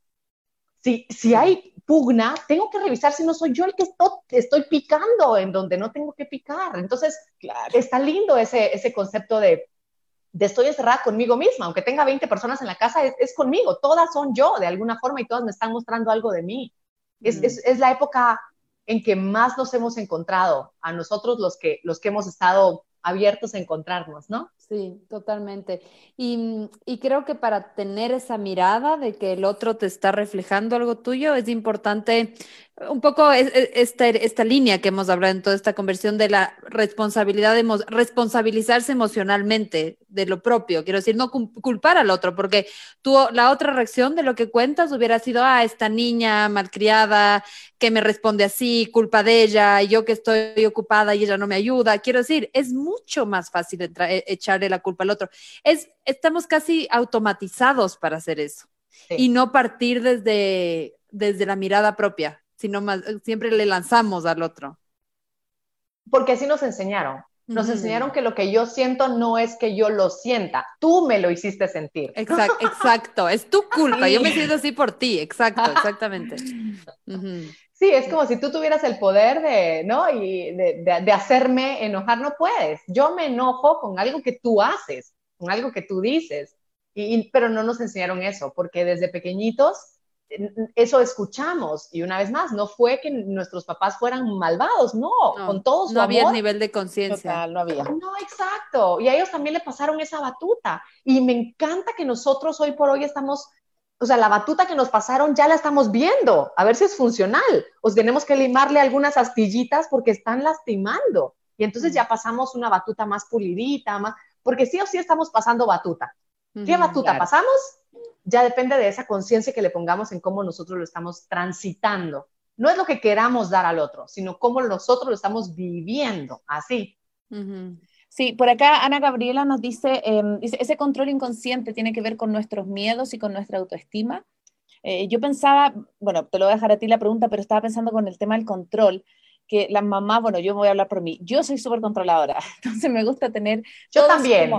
Si, si hay pugna, tengo que revisar si no soy yo el que estoy, estoy picando en donde no tengo que picar. Entonces, está lindo ese, ese concepto de, de estoy encerrada conmigo misma, aunque tenga 20 personas en la casa, es, es, conmigo, todas son yo de alguna forma y todas me están mostrando algo de mí. Es, es, es, la época en que más nos hemos encontrado, a nosotros los que, los que hemos estado abiertos a encontrarnos, ¿no? Sí, totalmente. Y, y, creo que para tener esa mirada de que el otro te está reflejando algo tuyo, es importante un poco esta, esta línea que hemos hablado en toda esta conversión de la responsabilidad, de responsabilizarse emocionalmente de lo propio. Quiero decir, no culpar al otro, porque tú, la otra reacción de lo que cuentas hubiera sido, ah, esta niña malcriada que me responde así, culpa de ella, yo que estoy ocupada y ella no me ayuda. Quiero decir, es mucho más fácil e, echarle la culpa al otro. Es, estamos casi automatizados para hacer eso. Y no partir desde, desde la mirada propia sino más, siempre le lanzamos al otro. Porque así nos enseñaron. Nos enseñaron que lo que yo siento no es que yo lo sienta, tú me lo hiciste sentir. Exacto, <laughs> exacto. es tu culpa, yo me siento así por ti, exacto, <laughs> exactamente. Sí, es como si tú tuvieras el poder de, ¿no? Y de, de, de, hacerme enojar, no puedes. Yo me enojo con algo que tú haces, con algo que tú dices. Y, pero no nos enseñaron eso, porque desde pequeñitos eso escuchamos y una vez más, no fue que nuestros papás fueran malvados, no, con todos No había nivel de conciencia. No había. No, exacto. Y a ellos también le pasaron esa batuta. Y me encanta que nosotros hoy por hoy estamos, o sea, la batuta que nos pasaron ya la estamos viendo, a ver si es funcional. O tenemos que limarle algunas astillitas porque están lastimando. Y entonces ya pasamos una batuta más pulidita, más, porque sí o sí estamos pasando batuta. ¿Qué batuta pasamos? Ya depende de esa conciencia que le pongamos en cómo nosotros lo estamos transitando. No es lo que queramos dar al otro, sino cómo nosotros lo estamos viviendo, así. Sí, por acá Ana Gabriela nos dice, em, ese control inconsciente tiene que ver con nuestros miedos y con nuestra autoestima. Eh, yo pensaba, bueno, te lo voy a dejar a ti la pregunta, pero estaba pensando con el tema del control que las mamás, bueno, yo voy a hablar por mí, yo soy súper controladora, <laughs> entonces me gusta tener... Yo también.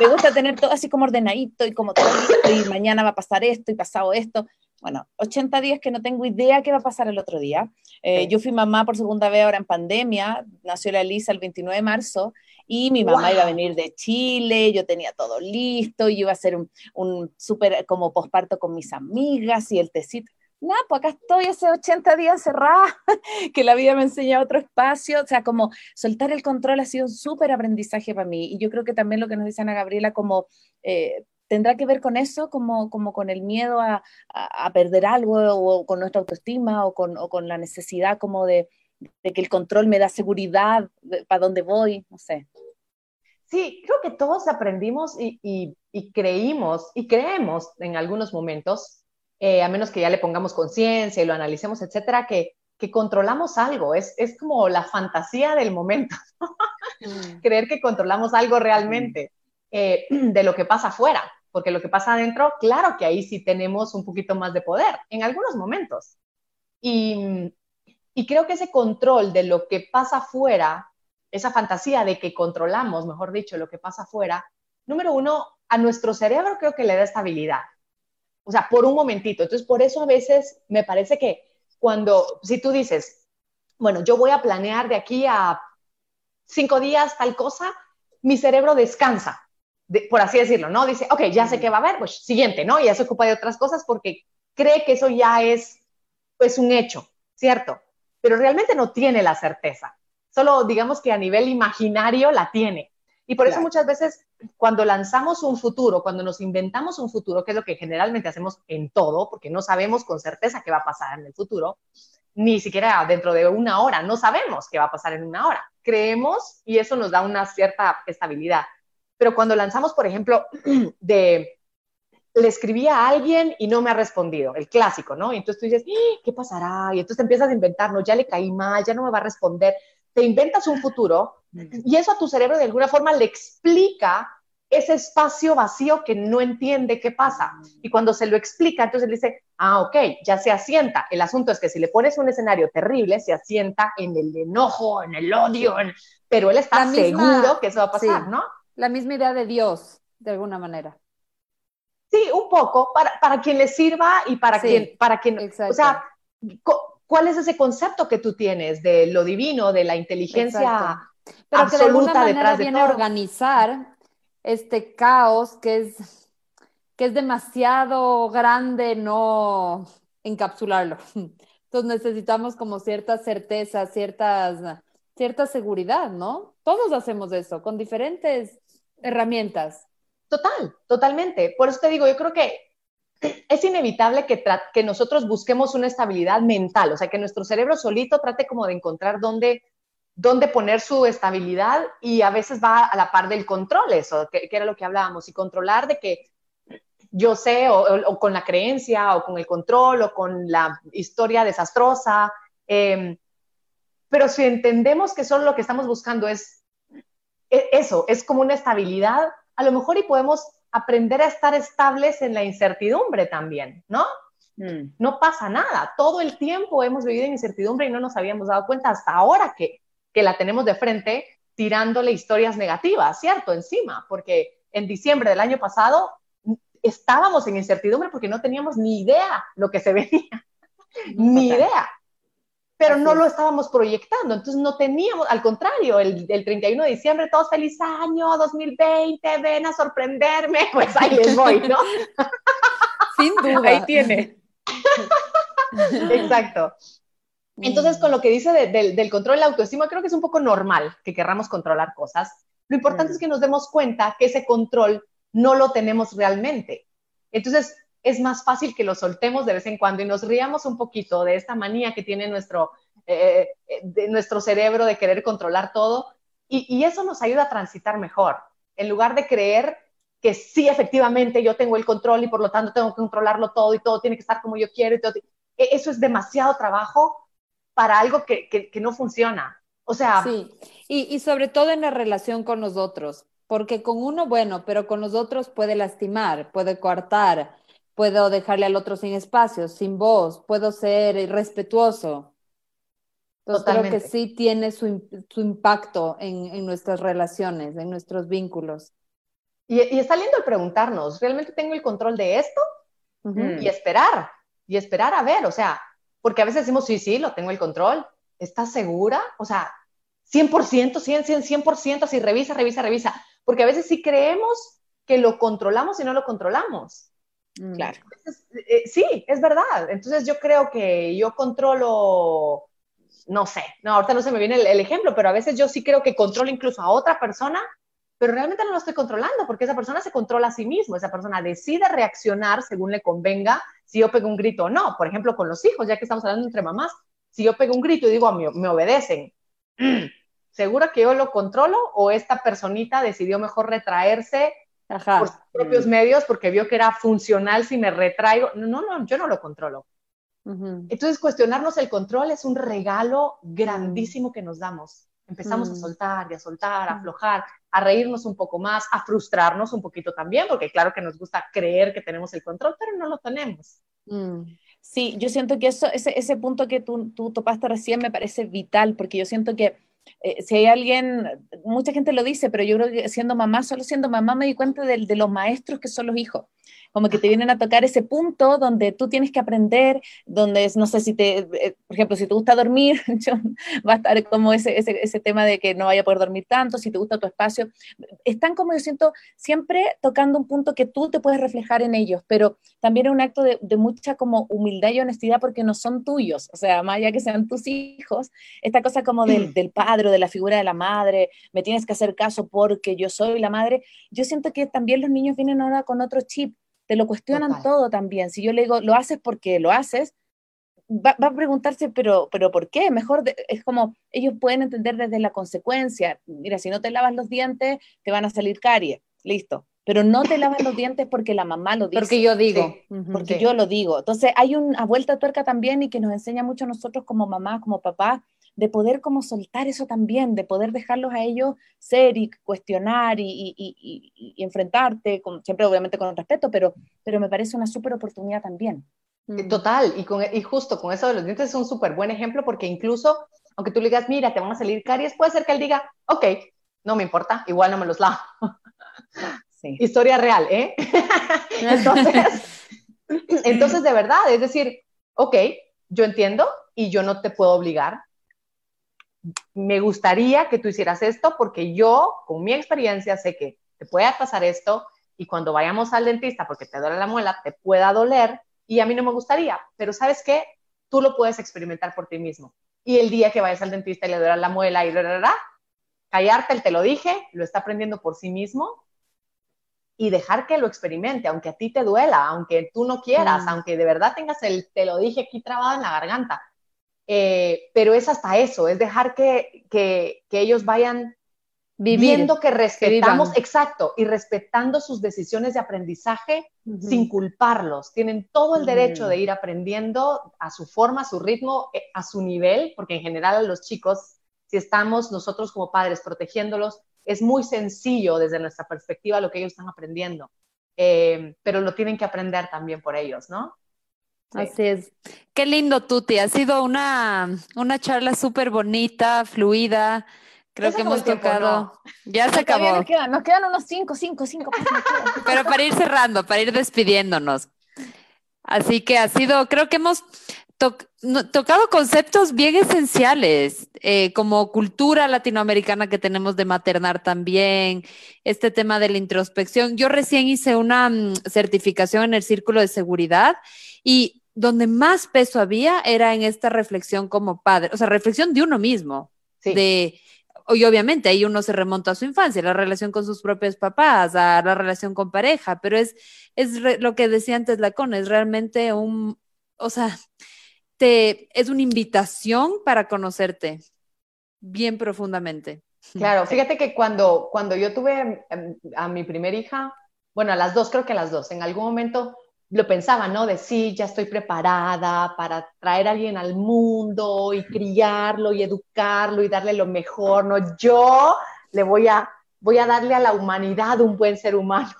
me gusta tener todo así como ordenadito y como todo y mañana va a pasar esto y pasado esto. Bueno, 80 días que no tengo idea qué va a pasar el otro día. Eh, yo fui mamá por segunda vez ahora en pandemia, nació la Elisa el 29 de marzo y mi mamá iba a venir de Chile, yo tenía todo listo, y iba a hacer un, un súper como posparto con mis amigas y el tecito. Nada, pues acá estoy hace 80 días cerrada, <laughs> que la vida me enseña otro espacio, o sea, como soltar el control ha sido un súper aprendizaje para mí, y yo creo que también lo que nos dice Ana Gabriela, como eh, tendrá que ver con eso, como, como con el miedo a, a, perder algo, o con nuestra autoestima, o con, o con la necesidad como de, de, que el control me da seguridad para dónde voy, no sé. Sí, creo que todos aprendimos y, y, y creímos y creemos en algunos momentos eh, a menos que ya le pongamos conciencia y lo analicemos, etcétera, que, que controlamos algo. Es, es como la fantasía del momento. <laughs> Mm. Creer que controlamos algo realmente eh, <clears throat> de lo que pasa afuera, porque lo que pasa adentro, claro que ahí sí tenemos un poquito más de poder, en algunos momentos. Y, y creo que ese control de lo que pasa afuera, esa fantasía de que controlamos, mejor dicho, lo que pasa afuera, número uno, a nuestro cerebro creo que le da estabilidad o sea, por un momentito. Entonces, por eso a veces me parece que cuando, si tú dices, bueno, yo voy a planear de aquí a cinco días tal cosa, mi cerebro descansa, por así decirlo, ¿no? Dice, ok, ya sé qué va a haber, pues siguiente, ¿no? Y ya se ocupa de otras cosas porque cree que eso ya es, pues, un hecho, ¿cierto? Pero realmente no tiene la certeza. Solo digamos que a nivel imaginario la tiene. Y por eso muchas veces cuando lanzamos un futuro, cuando nos inventamos un futuro, que es lo que generalmente hacemos en todo, porque no sabemos con certeza qué va a pasar en el futuro, ni siquiera dentro de una hora, no sabemos qué va a pasar en una hora. Creemos y eso nos da una cierta estabilidad. Pero cuando lanzamos, por ejemplo, <clears throat> de le escribí a alguien y no me ha respondido, el clásico, ¿no? Y entonces tú dices, ¡Ah! ¿qué pasará? Y entonces te empiezas a inventar, no, ya le caí mal, ya no me va a responder. Te inventas un futuro y eso a tu cerebro de alguna forma le explica ese espacio vacío que no entiende qué pasa. Y cuando se lo explica, entonces le dice, ah, ok, ya se asienta. El asunto es que si le pones un escenario terrible, se asienta en el enojo, en el odio, pero él está seguro que eso va a pasar, ¿no? La misma idea de Dios, de alguna manera. Sí, un poco, para, para quien le sirva y para quien, para quien, o sea, ¿cuál es ese concepto que tú tienes de lo divino, de la inteligencia pero que de alguna manera viene a organizar este caos que es, que es demasiado grande no encapsularlo. Entonces necesitamos como cierta certeza, ciertas, cierta seguridad, ¿no? Todos hacemos eso con diferentes herramientas. Total, totalmente. Por eso te digo, yo creo que es inevitable que, que nosotros busquemos una estabilidad mental, o sea, que nuestro cerebro solito trate como de encontrar dónde dónde poner su estabilidad y a veces va a la par del control, eso, que, era lo que hablábamos, y controlar de que yo sé, o, con la creencia, o con el control, o con la historia desastrosa. Em, pero si entendemos que solo lo que estamos buscando es e, eso, es como una estabilidad, a lo mejor y podemos aprender a estar estables en la incertidumbre también, ¿no? Mm. No pasa nada, todo el tiempo hemos vivido en incertidumbre y no nos habíamos dado cuenta hasta ahora que que la tenemos de frente tirándole historias negativas, ¿cierto? Encima, porque en diciembre del año pasado estábamos en incertidumbre porque no teníamos ni idea lo que se <laughs> venía, ni idea. Pero no lo estábamos proyectando, entonces no teníamos, al contrario, el, el, 31 de diciembre, todos feliz año, 2020, ven a sorprenderme, <laughs> pues ahí les voy, ¿no? <laughs> Sin duda. Ahí tiene. <laughs> Exacto. Entonces, con lo que dice del control de la autoestima, creo que es un poco normal que querramos controlar cosas. Lo importante es que nos demos cuenta que ese control no lo tenemos realmente. Entonces, es más fácil que lo soltemos de vez en cuando y nos riamos un poquito de esta manía que tiene nuestro, eh, eh, de nuestro cerebro de querer controlar todo y, eso nos ayuda a transitar mejor. En lugar de creer que sí, efectivamente, yo tengo el control y por lo tanto tengo que controlarlo todo y todo tiene que estar como yo quiero. Y e, eso es demasiado trabajo para algo que, que, no funciona. O sea... Sí, y, y sobre todo en la relación con los otros, porque con uno, bueno, pero con los otros puede lastimar, puede coartar, puedo dejarle al otro sin espacio, sin voz, puedo ser irrespetuoso. Entonces creo que sí tiene su, su impacto en, en, nuestras relaciones, en nuestros vínculos. Y, y, está lindo el preguntarnos, ¿realmente tengo el control de esto? Y esperar, y esperar a ver, o sea, porque a veces decimos, sí, sí, lo tengo el control, ¿estás segura? O sea, 100%, 100, 100, 100%, así revisa, revisa, revisa, porque a veces sí creemos que lo controlamos y no lo controlamos. Mm. Claro. Eh, sí, es verdad. Entonces yo creo que yo controlo, no sé, no, ahorita no se me viene el, ejemplo, pero a veces yo sí creo que controlo incluso a otra persona, pero realmente no lo estoy controlando porque esa persona se controla a sí mismo, esa persona decide reaccionar según le convenga, si yo pego un grito o no. Por ejemplo, con los hijos, ya que estamos hablando entre mamás, si yo pego un grito y digo, me, me obedecen, <clears throat> ¿segura que yo lo controlo o esta personita decidió mejor retraerse por sus propios medios porque vio que era funcional si me retraigo. No, no, yo no lo controlo. Entonces, cuestionarnos el control es un regalo grandísimo que nos damos. Empezamos a mm. soltar y a soltar, a mm. aflojar, a reírnos un poco más, a frustrarnos un poquito también, porque claro que nos gusta creer que tenemos el control, pero no lo tenemos. Mm. Sí, yo siento que eso, ese, ese punto que tú, tú topaste recién me parece vital, porque yo siento que eh, si hay alguien, mucha gente lo dice, pero yo creo que siendo mamá, solo siendo mamá me di cuenta de, de los maestros que son los hijos como que te vienen a tocar ese punto donde tú tienes que aprender, donde no sé si te, eh, por ejemplo, si te gusta dormir, <laughs> va a estar como ese, ese, ese, tema de que no vaya a poder dormir tanto, si te gusta tu espacio. Están como yo siento siempre tocando un punto que tú te puedes reflejar en ellos, pero también es un acto de, de mucha como humildad y honestidad porque no son tuyos, o sea, más allá que sean tus hijos, esta cosa como del, del padre o de la figura de la madre, me tienes que hacer caso porque yo soy la madre, yo siento que también los niños vienen ahora con otro chip te lo cuestionan todo también. Si yo le digo, lo haces porque lo haces, va, a preguntarse, pero, pero ¿por qué? Mejor es como, ellos pueden entender desde la consecuencia. Mira, si no te lavas los dientes, te van a salir caries. Listo. Pero no te lavas los dientes porque la mamá lo dice. Porque yo digo. porque yo lo digo. Entonces hay una vuelta de tuerca también y que nos enseña mucho a nosotros como mamá, como papá, de poder como soltar eso también, de poder dejarlos a ellos ser y cuestionar y, y, y, enfrentarte, con, siempre obviamente con respeto, pero, pero me parece una súper oportunidad también. Mm. Total, y, con, y justo con eso de los dientes es un súper buen ejemplo porque incluso, aunque tú le digas, mira, te van a salir caries, puede ser que él diga, ok, no me importa, igual no me los lavo. <laughs> Sí. Historia real, ¿eh? <laughs> <laughs> entonces, entonces, de verdad, es decir, ok, yo entiendo y yo no te puedo obligar, me gustaría que tú hicieras esto porque yo, con mi experiencia, sé que te puede pasar esto y cuando vayamos al dentista porque te duele la muela, te pueda doler y a mí no me gustaría, pero ¿sabes qué? Tú lo puedes experimentar por ti mismo. Y el día que vayas al dentista y le duele la muela y bla, callarte, el te lo dije, lo está aprendiendo por sí mismo y dejar que lo experimente, aunque a ti te duela, aunque tú no quieras, mm. aunque de verdad tengas el te lo dije aquí trabado en la garganta eh, pero es hasta eso, es dejar que, que, ellos vayan viviendo que respetamos, exacto, y respetando sus decisiones de aprendizaje sin culparlos. Tienen todo el derecho de ir aprendiendo a su forma, a su ritmo, eh, a su nivel, porque en general a los chicos, si estamos nosotros como padres protegiéndolos, es muy sencillo desde nuestra perspectiva lo que ellos están aprendiendo, eh, pero lo tienen que aprender también por ellos, ¿no? Así es. Qué lindo, Tuti. Ha sido una, una charla súper bonita, fluida. Creo que hemos tocado. Ya se acabó. Nos quedan, nos quedan, unos cinco, cinco, cinco. <laughs> Pero para ir cerrando, para ir despidiéndonos. Así que ha sido, creo que hemos tocado conceptos bien esenciales, eh, como cultura latinoamericana que tenemos de maternar también, este tema de la introspección. Yo recién hice una mm, certificación en el círculo de seguridad y donde más peso había era en esta reflexión como padre, o sea, reflexión de uno mismo, de y obviamente ahí uno se remonta a su infancia, la relación con sus propios papás, a la relación con pareja, pero es, es lo que decía antes Lacón, es realmente un, o sea, te, es una invitación para conocerte bien profundamente. Claro, fíjate que cuando, cuando yo tuve em, a mi primera hija, bueno, a las dos, creo que a las dos, en algún momento lo pensaba, ¿no? De sí, ya estoy preparada para traer a alguien al mundo y criarlo y educarlo y darle lo mejor, ¿no? Yo le voy a, voy a darle a la humanidad un buen ser humano.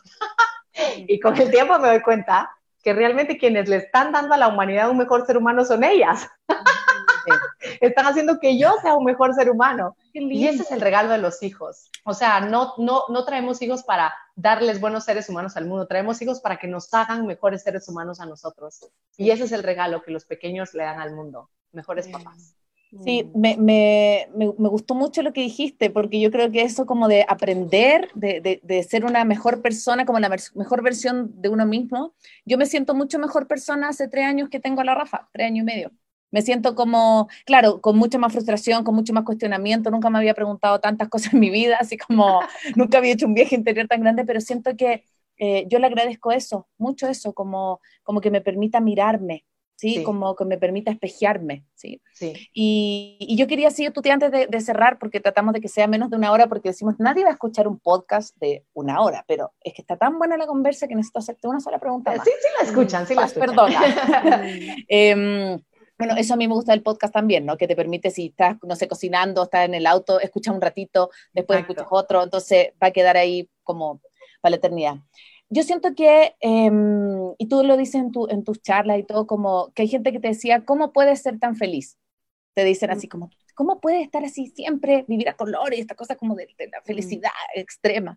<laughs> y con el tiempo me doy cuenta que realmente quienes le están dando a la humanidad un mejor ser humano son ellas. <laughs> Están haciendo que yo sea un mejor ser humano. Y ese es el regalo de los hijos. O sea, no, no, no traemos hijos para darles buenos seres humanos al mundo, traemos hijos para que nos hagan mejores seres humanos a nosotros. Y ese es el regalo que los pequeños le dan al mundo, mejores papás. Sí, mm. me, me, me, gustó mucho lo que dijiste, porque yo creo que eso como de aprender, de, de, de, ser una mejor persona, como la mejor versión de uno mismo, yo me siento mucho mejor persona hace tres años que tengo a la Rafa, tres años y medio. Me siento como, claro, con mucha más frustración, con mucho más cuestionamiento. Nunca me había preguntado tantas <laughs> cosas en mi vida, así como <laughs> nunca había hecho un viaje interior tan grande, pero siento que eh, yo le agradezco eso, mucho eso, como, como que me permita mirarme, ¿sí? Como que me permita espejearme, ¿sí? sí. Y, y, yo quería, sí, tú antes de, de, cerrar, porque tratamos de que sea menos de una hora, porque decimos, nadie va a escuchar un podcast de una hora, pero es que está tan buena la conversa que necesito hacerte una sola pregunta Sí, sí la escuchan, sí la escuchan. Perdona. <laughs> <laughs> eh, bueno, eso a mí me gusta del podcast también, ¿no? Que te permite, si estás, no sé, cocinando, estás en el auto, escuchas un ratito, después escuchas otro, entonces va a quedar ahí como para la eternidad. Yo siento que, em, y tú lo dices en, tu, en tus charlas y todo, como que hay gente que te decía, ¿cómo puedes ser tan feliz? Te dicen así como, ¿Cómo puede estar así siempre, vivir a color y esta cosa como de, la mm. felicidad extrema?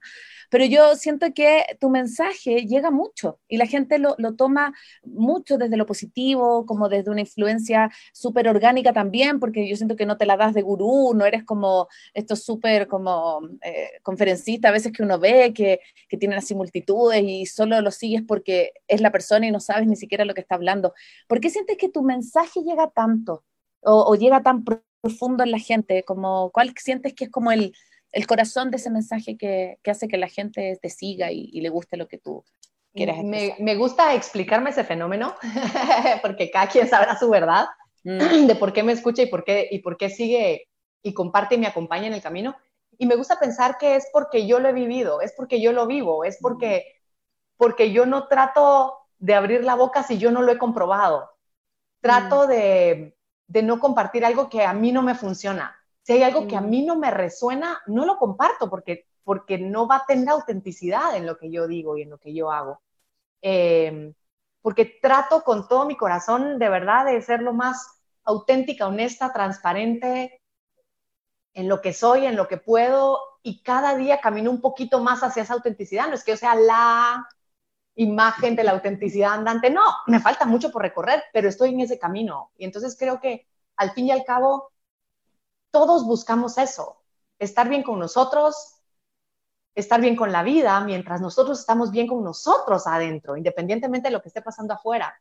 Pero yo siento que tu mensaje llega mucho y la gente lo, lo toma mucho desde lo positivo, como desde una influencia súper orgánica también, porque yo siento que no te la das de gurú, no eres como estos súper como eh, conferencistas a veces que uno ve que, que tienen así multitudes y solo lo sigues porque es la persona y no sabes ni siquiera lo que está hablando. ¿Por qué sientes que tu mensaje llega tanto? O, o, llega tan profundo en la gente? Como, ¿Cuál sientes que es como el, el corazón de ese mensaje que, que, hace que la gente te siga y, y le guste lo que tú quieras me, me, gusta explicarme ese fenómeno, <laughs> porque cada quien sabrá su verdad mm. de por qué me escucha y por qué, y por qué sigue y comparte y me acompaña en el camino. Y me gusta pensar que es porque yo lo he vivido, es porque yo lo vivo, es porque, porque yo no trato de abrir la boca si yo no lo he comprobado. Trato mm. de, de no compartir algo que a mí no me funciona. Si hay algo que a mí no me resuena, no lo comparto porque, porque no va a tener autenticidad en lo que yo digo y en lo que yo hago. Em, porque trato con todo mi corazón de verdad de ser lo más auténtica, honesta, transparente en lo que soy, en lo que puedo y cada día camino un poquito más hacia esa autenticidad. No es que yo sea la imagen de la autenticidad andante. No, me falta mucho por recorrer, pero estoy en ese camino. Y entonces creo que al fin y al cabo, todos buscamos eso, estar bien con nosotros, estar bien con la vida, mientras nosotros estamos bien con nosotros adentro, independientemente de lo que esté pasando afuera.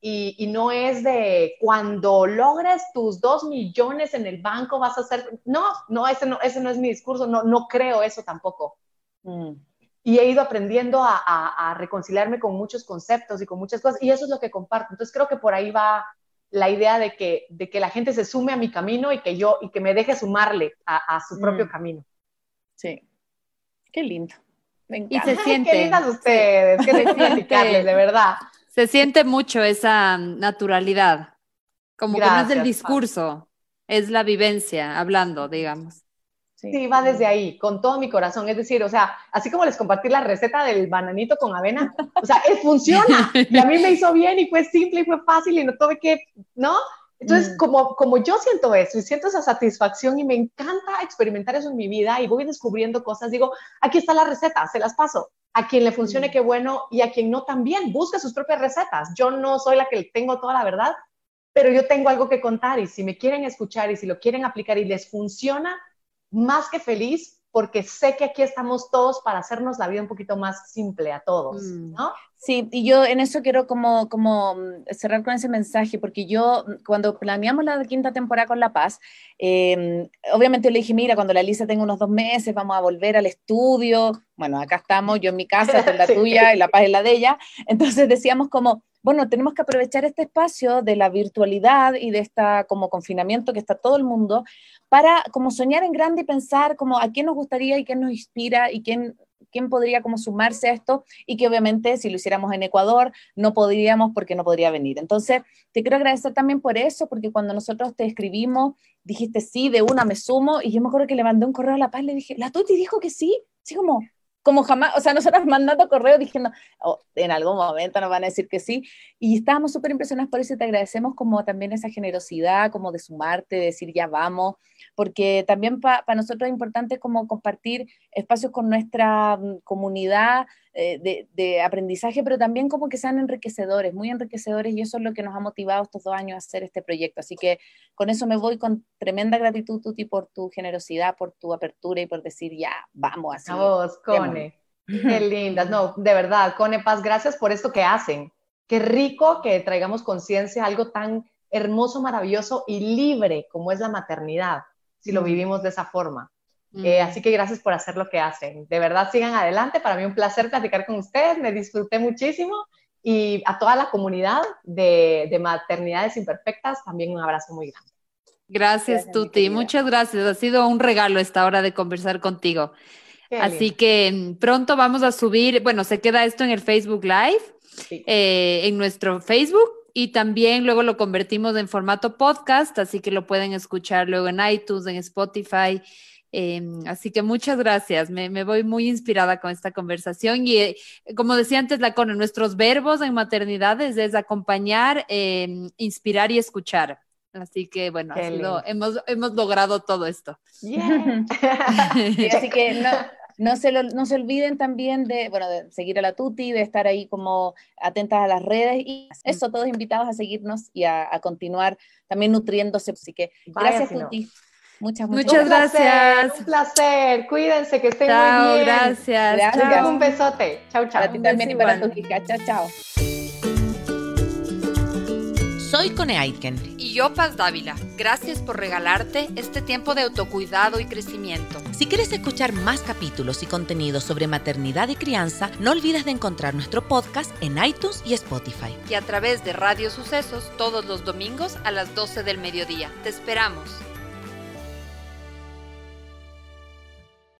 Y, no es de cuando logres tus dos millones en el banco vas a hacer, no, no, ese no, ese no es mi discurso, no, no creo eso tampoco. Mm y he ido aprendiendo a, reconciliarme con muchos conceptos y con muchas cosas, y eso es lo que comparto. Entonces creo que por ahí va la idea de que, de que la gente se sume a mi camino y que yo, y que me deje sumarle a, su propio mm. camino. Sí, qué lindo. Y se siente. qué lindas ustedes, qué <laughs> de verdad. Se siente mucho esa naturalidad, como que no es el discurso, es la vivencia, hablando, digamos. Sí. va desde ahí, con todo mi corazón. Es decir, o sea, así como les compartí la receta del bananito con avena, o sea, es, funciona. <laughs> Y a mí me hizo bien y fue simple y fue fácil y no tuve que, ¿no? Entonces, mm. como, como yo siento eso y siento esa satisfacción y me encanta experimentar eso en mi vida y voy descubriendo cosas, digo, aquí está la receta, se las paso. A quien le funcione, mm. qué bueno, y a quien no también, busca sus propias recetas. Yo no soy la que tengo toda la verdad, pero yo tengo algo que contar y si me quieren escuchar y si lo quieren aplicar y les funciona, más que feliz, porque sé que aquí estamos todos para hacernos la vida un poquito más simple a todos, mm. ¿no? Sí, y yo en eso quiero como, como mm, cerrar con ese mensaje, porque yo mm, cuando planeamos la quinta temporada con La Paz, em, obviamente le dije, mira, cuando la Lisa tenga unos dos meses, vamos a volver al estudio, bueno, acá estamos, yo en mi casa, en la <laughs> tuya, y La Paz es la de ella, entonces decíamos como, bueno, tenemos que aprovechar este espacio de la virtualidad y de esta como confinamiento que está todo el mundo para como soñar en grande y pensar como a quién nos gustaría y quién nos inspira y quién quién podría como sumarse a esto y que obviamente si lo hiciéramos en Ecuador no podríamos porque no podría venir. Entonces, te quiero agradecer también por eso, porque cuando nosotros te escribimos, dijiste sí, de una me sumo, y yo me acuerdo que le mandé un correo a La Paz, le dije, la Tuti dijo que sí, así como, como jamás, o sea, nosotros mandando correo diciendo, oh, en algún momento nos van a decir que sí, y estábamos súper impresionados por eso y te agradecemos como también esa generosidad, como de sumarte, de decir ya vamos, porque también para nosotros es importante como compartir espacios con nuestra mm, comunidad eh, de, aprendizaje, pero también como que sean enriquecedores, muy enriquecedores, y eso es lo que nos ha motivado estos dos años a hacer este proyecto. Así que con eso me voy con tremenda gratitud, Tuti, por tu generosidad, por tu apertura y por decir, ya, vamos así. Vamos, Cone. Qué lindas. No, de verdad, Cone Paz, gracias por esto que hacen. Qué rico que traigamos conciencia, algo tan hermoso, maravilloso y libre como es la maternidad, si lo vivimos de esa forma. Eh, así que gracias por hacer lo que hacen. De verdad, sigan adelante. Para mí un placer platicar con ustedes. Me disfruté muchísimo. Y a toda la comunidad de, de maternidades imperfectas, también un abrazo muy grande. Gracias, Tuti. Muchas gracias. Ha sido un regalo esta hora de conversar contigo. Así que mm, pronto vamos a subir, bueno, se queda esto en el Facebook Live, eh, en nuestro Facebook y también luego lo convertimos en formato podcast, así que lo pueden escuchar luego en iTunes, en Spotify Em, así que muchas gracias, me, voy muy inspirada con esta conversación y eh, como decía antes la con nuestros verbos en maternidades es acompañar, em, inspirar y escuchar. Así que bueno, hemos, hemos logrado todo esto. <laughs> <laughs> así que no, se no se olviden también de, bueno, de seguir a la Tuti, de estar ahí como atentas a las redes y eso, todos invitados a seguirnos y a, continuar también nutriéndose. Así que gracias, Tuti. Muchas, muchas, gracias. un placer. Cuídense, que estén muy bien. Gracias. gracias. Un besote. Chao, chao. Para ti también y para tu hija. Chao, chao. Soy Cone Aitken. Y yo, Paz Dávila. Gracias por regalarte este tiempo de autocuidado y crecimiento. Si quieres escuchar más capítulos y contenidos sobre maternidad y crianza, no olvides de encontrar nuestro podcast en iTunes y Spotify. Y a través de Radio Sucesos todos los domingos a las 12 del mediodía. Te esperamos.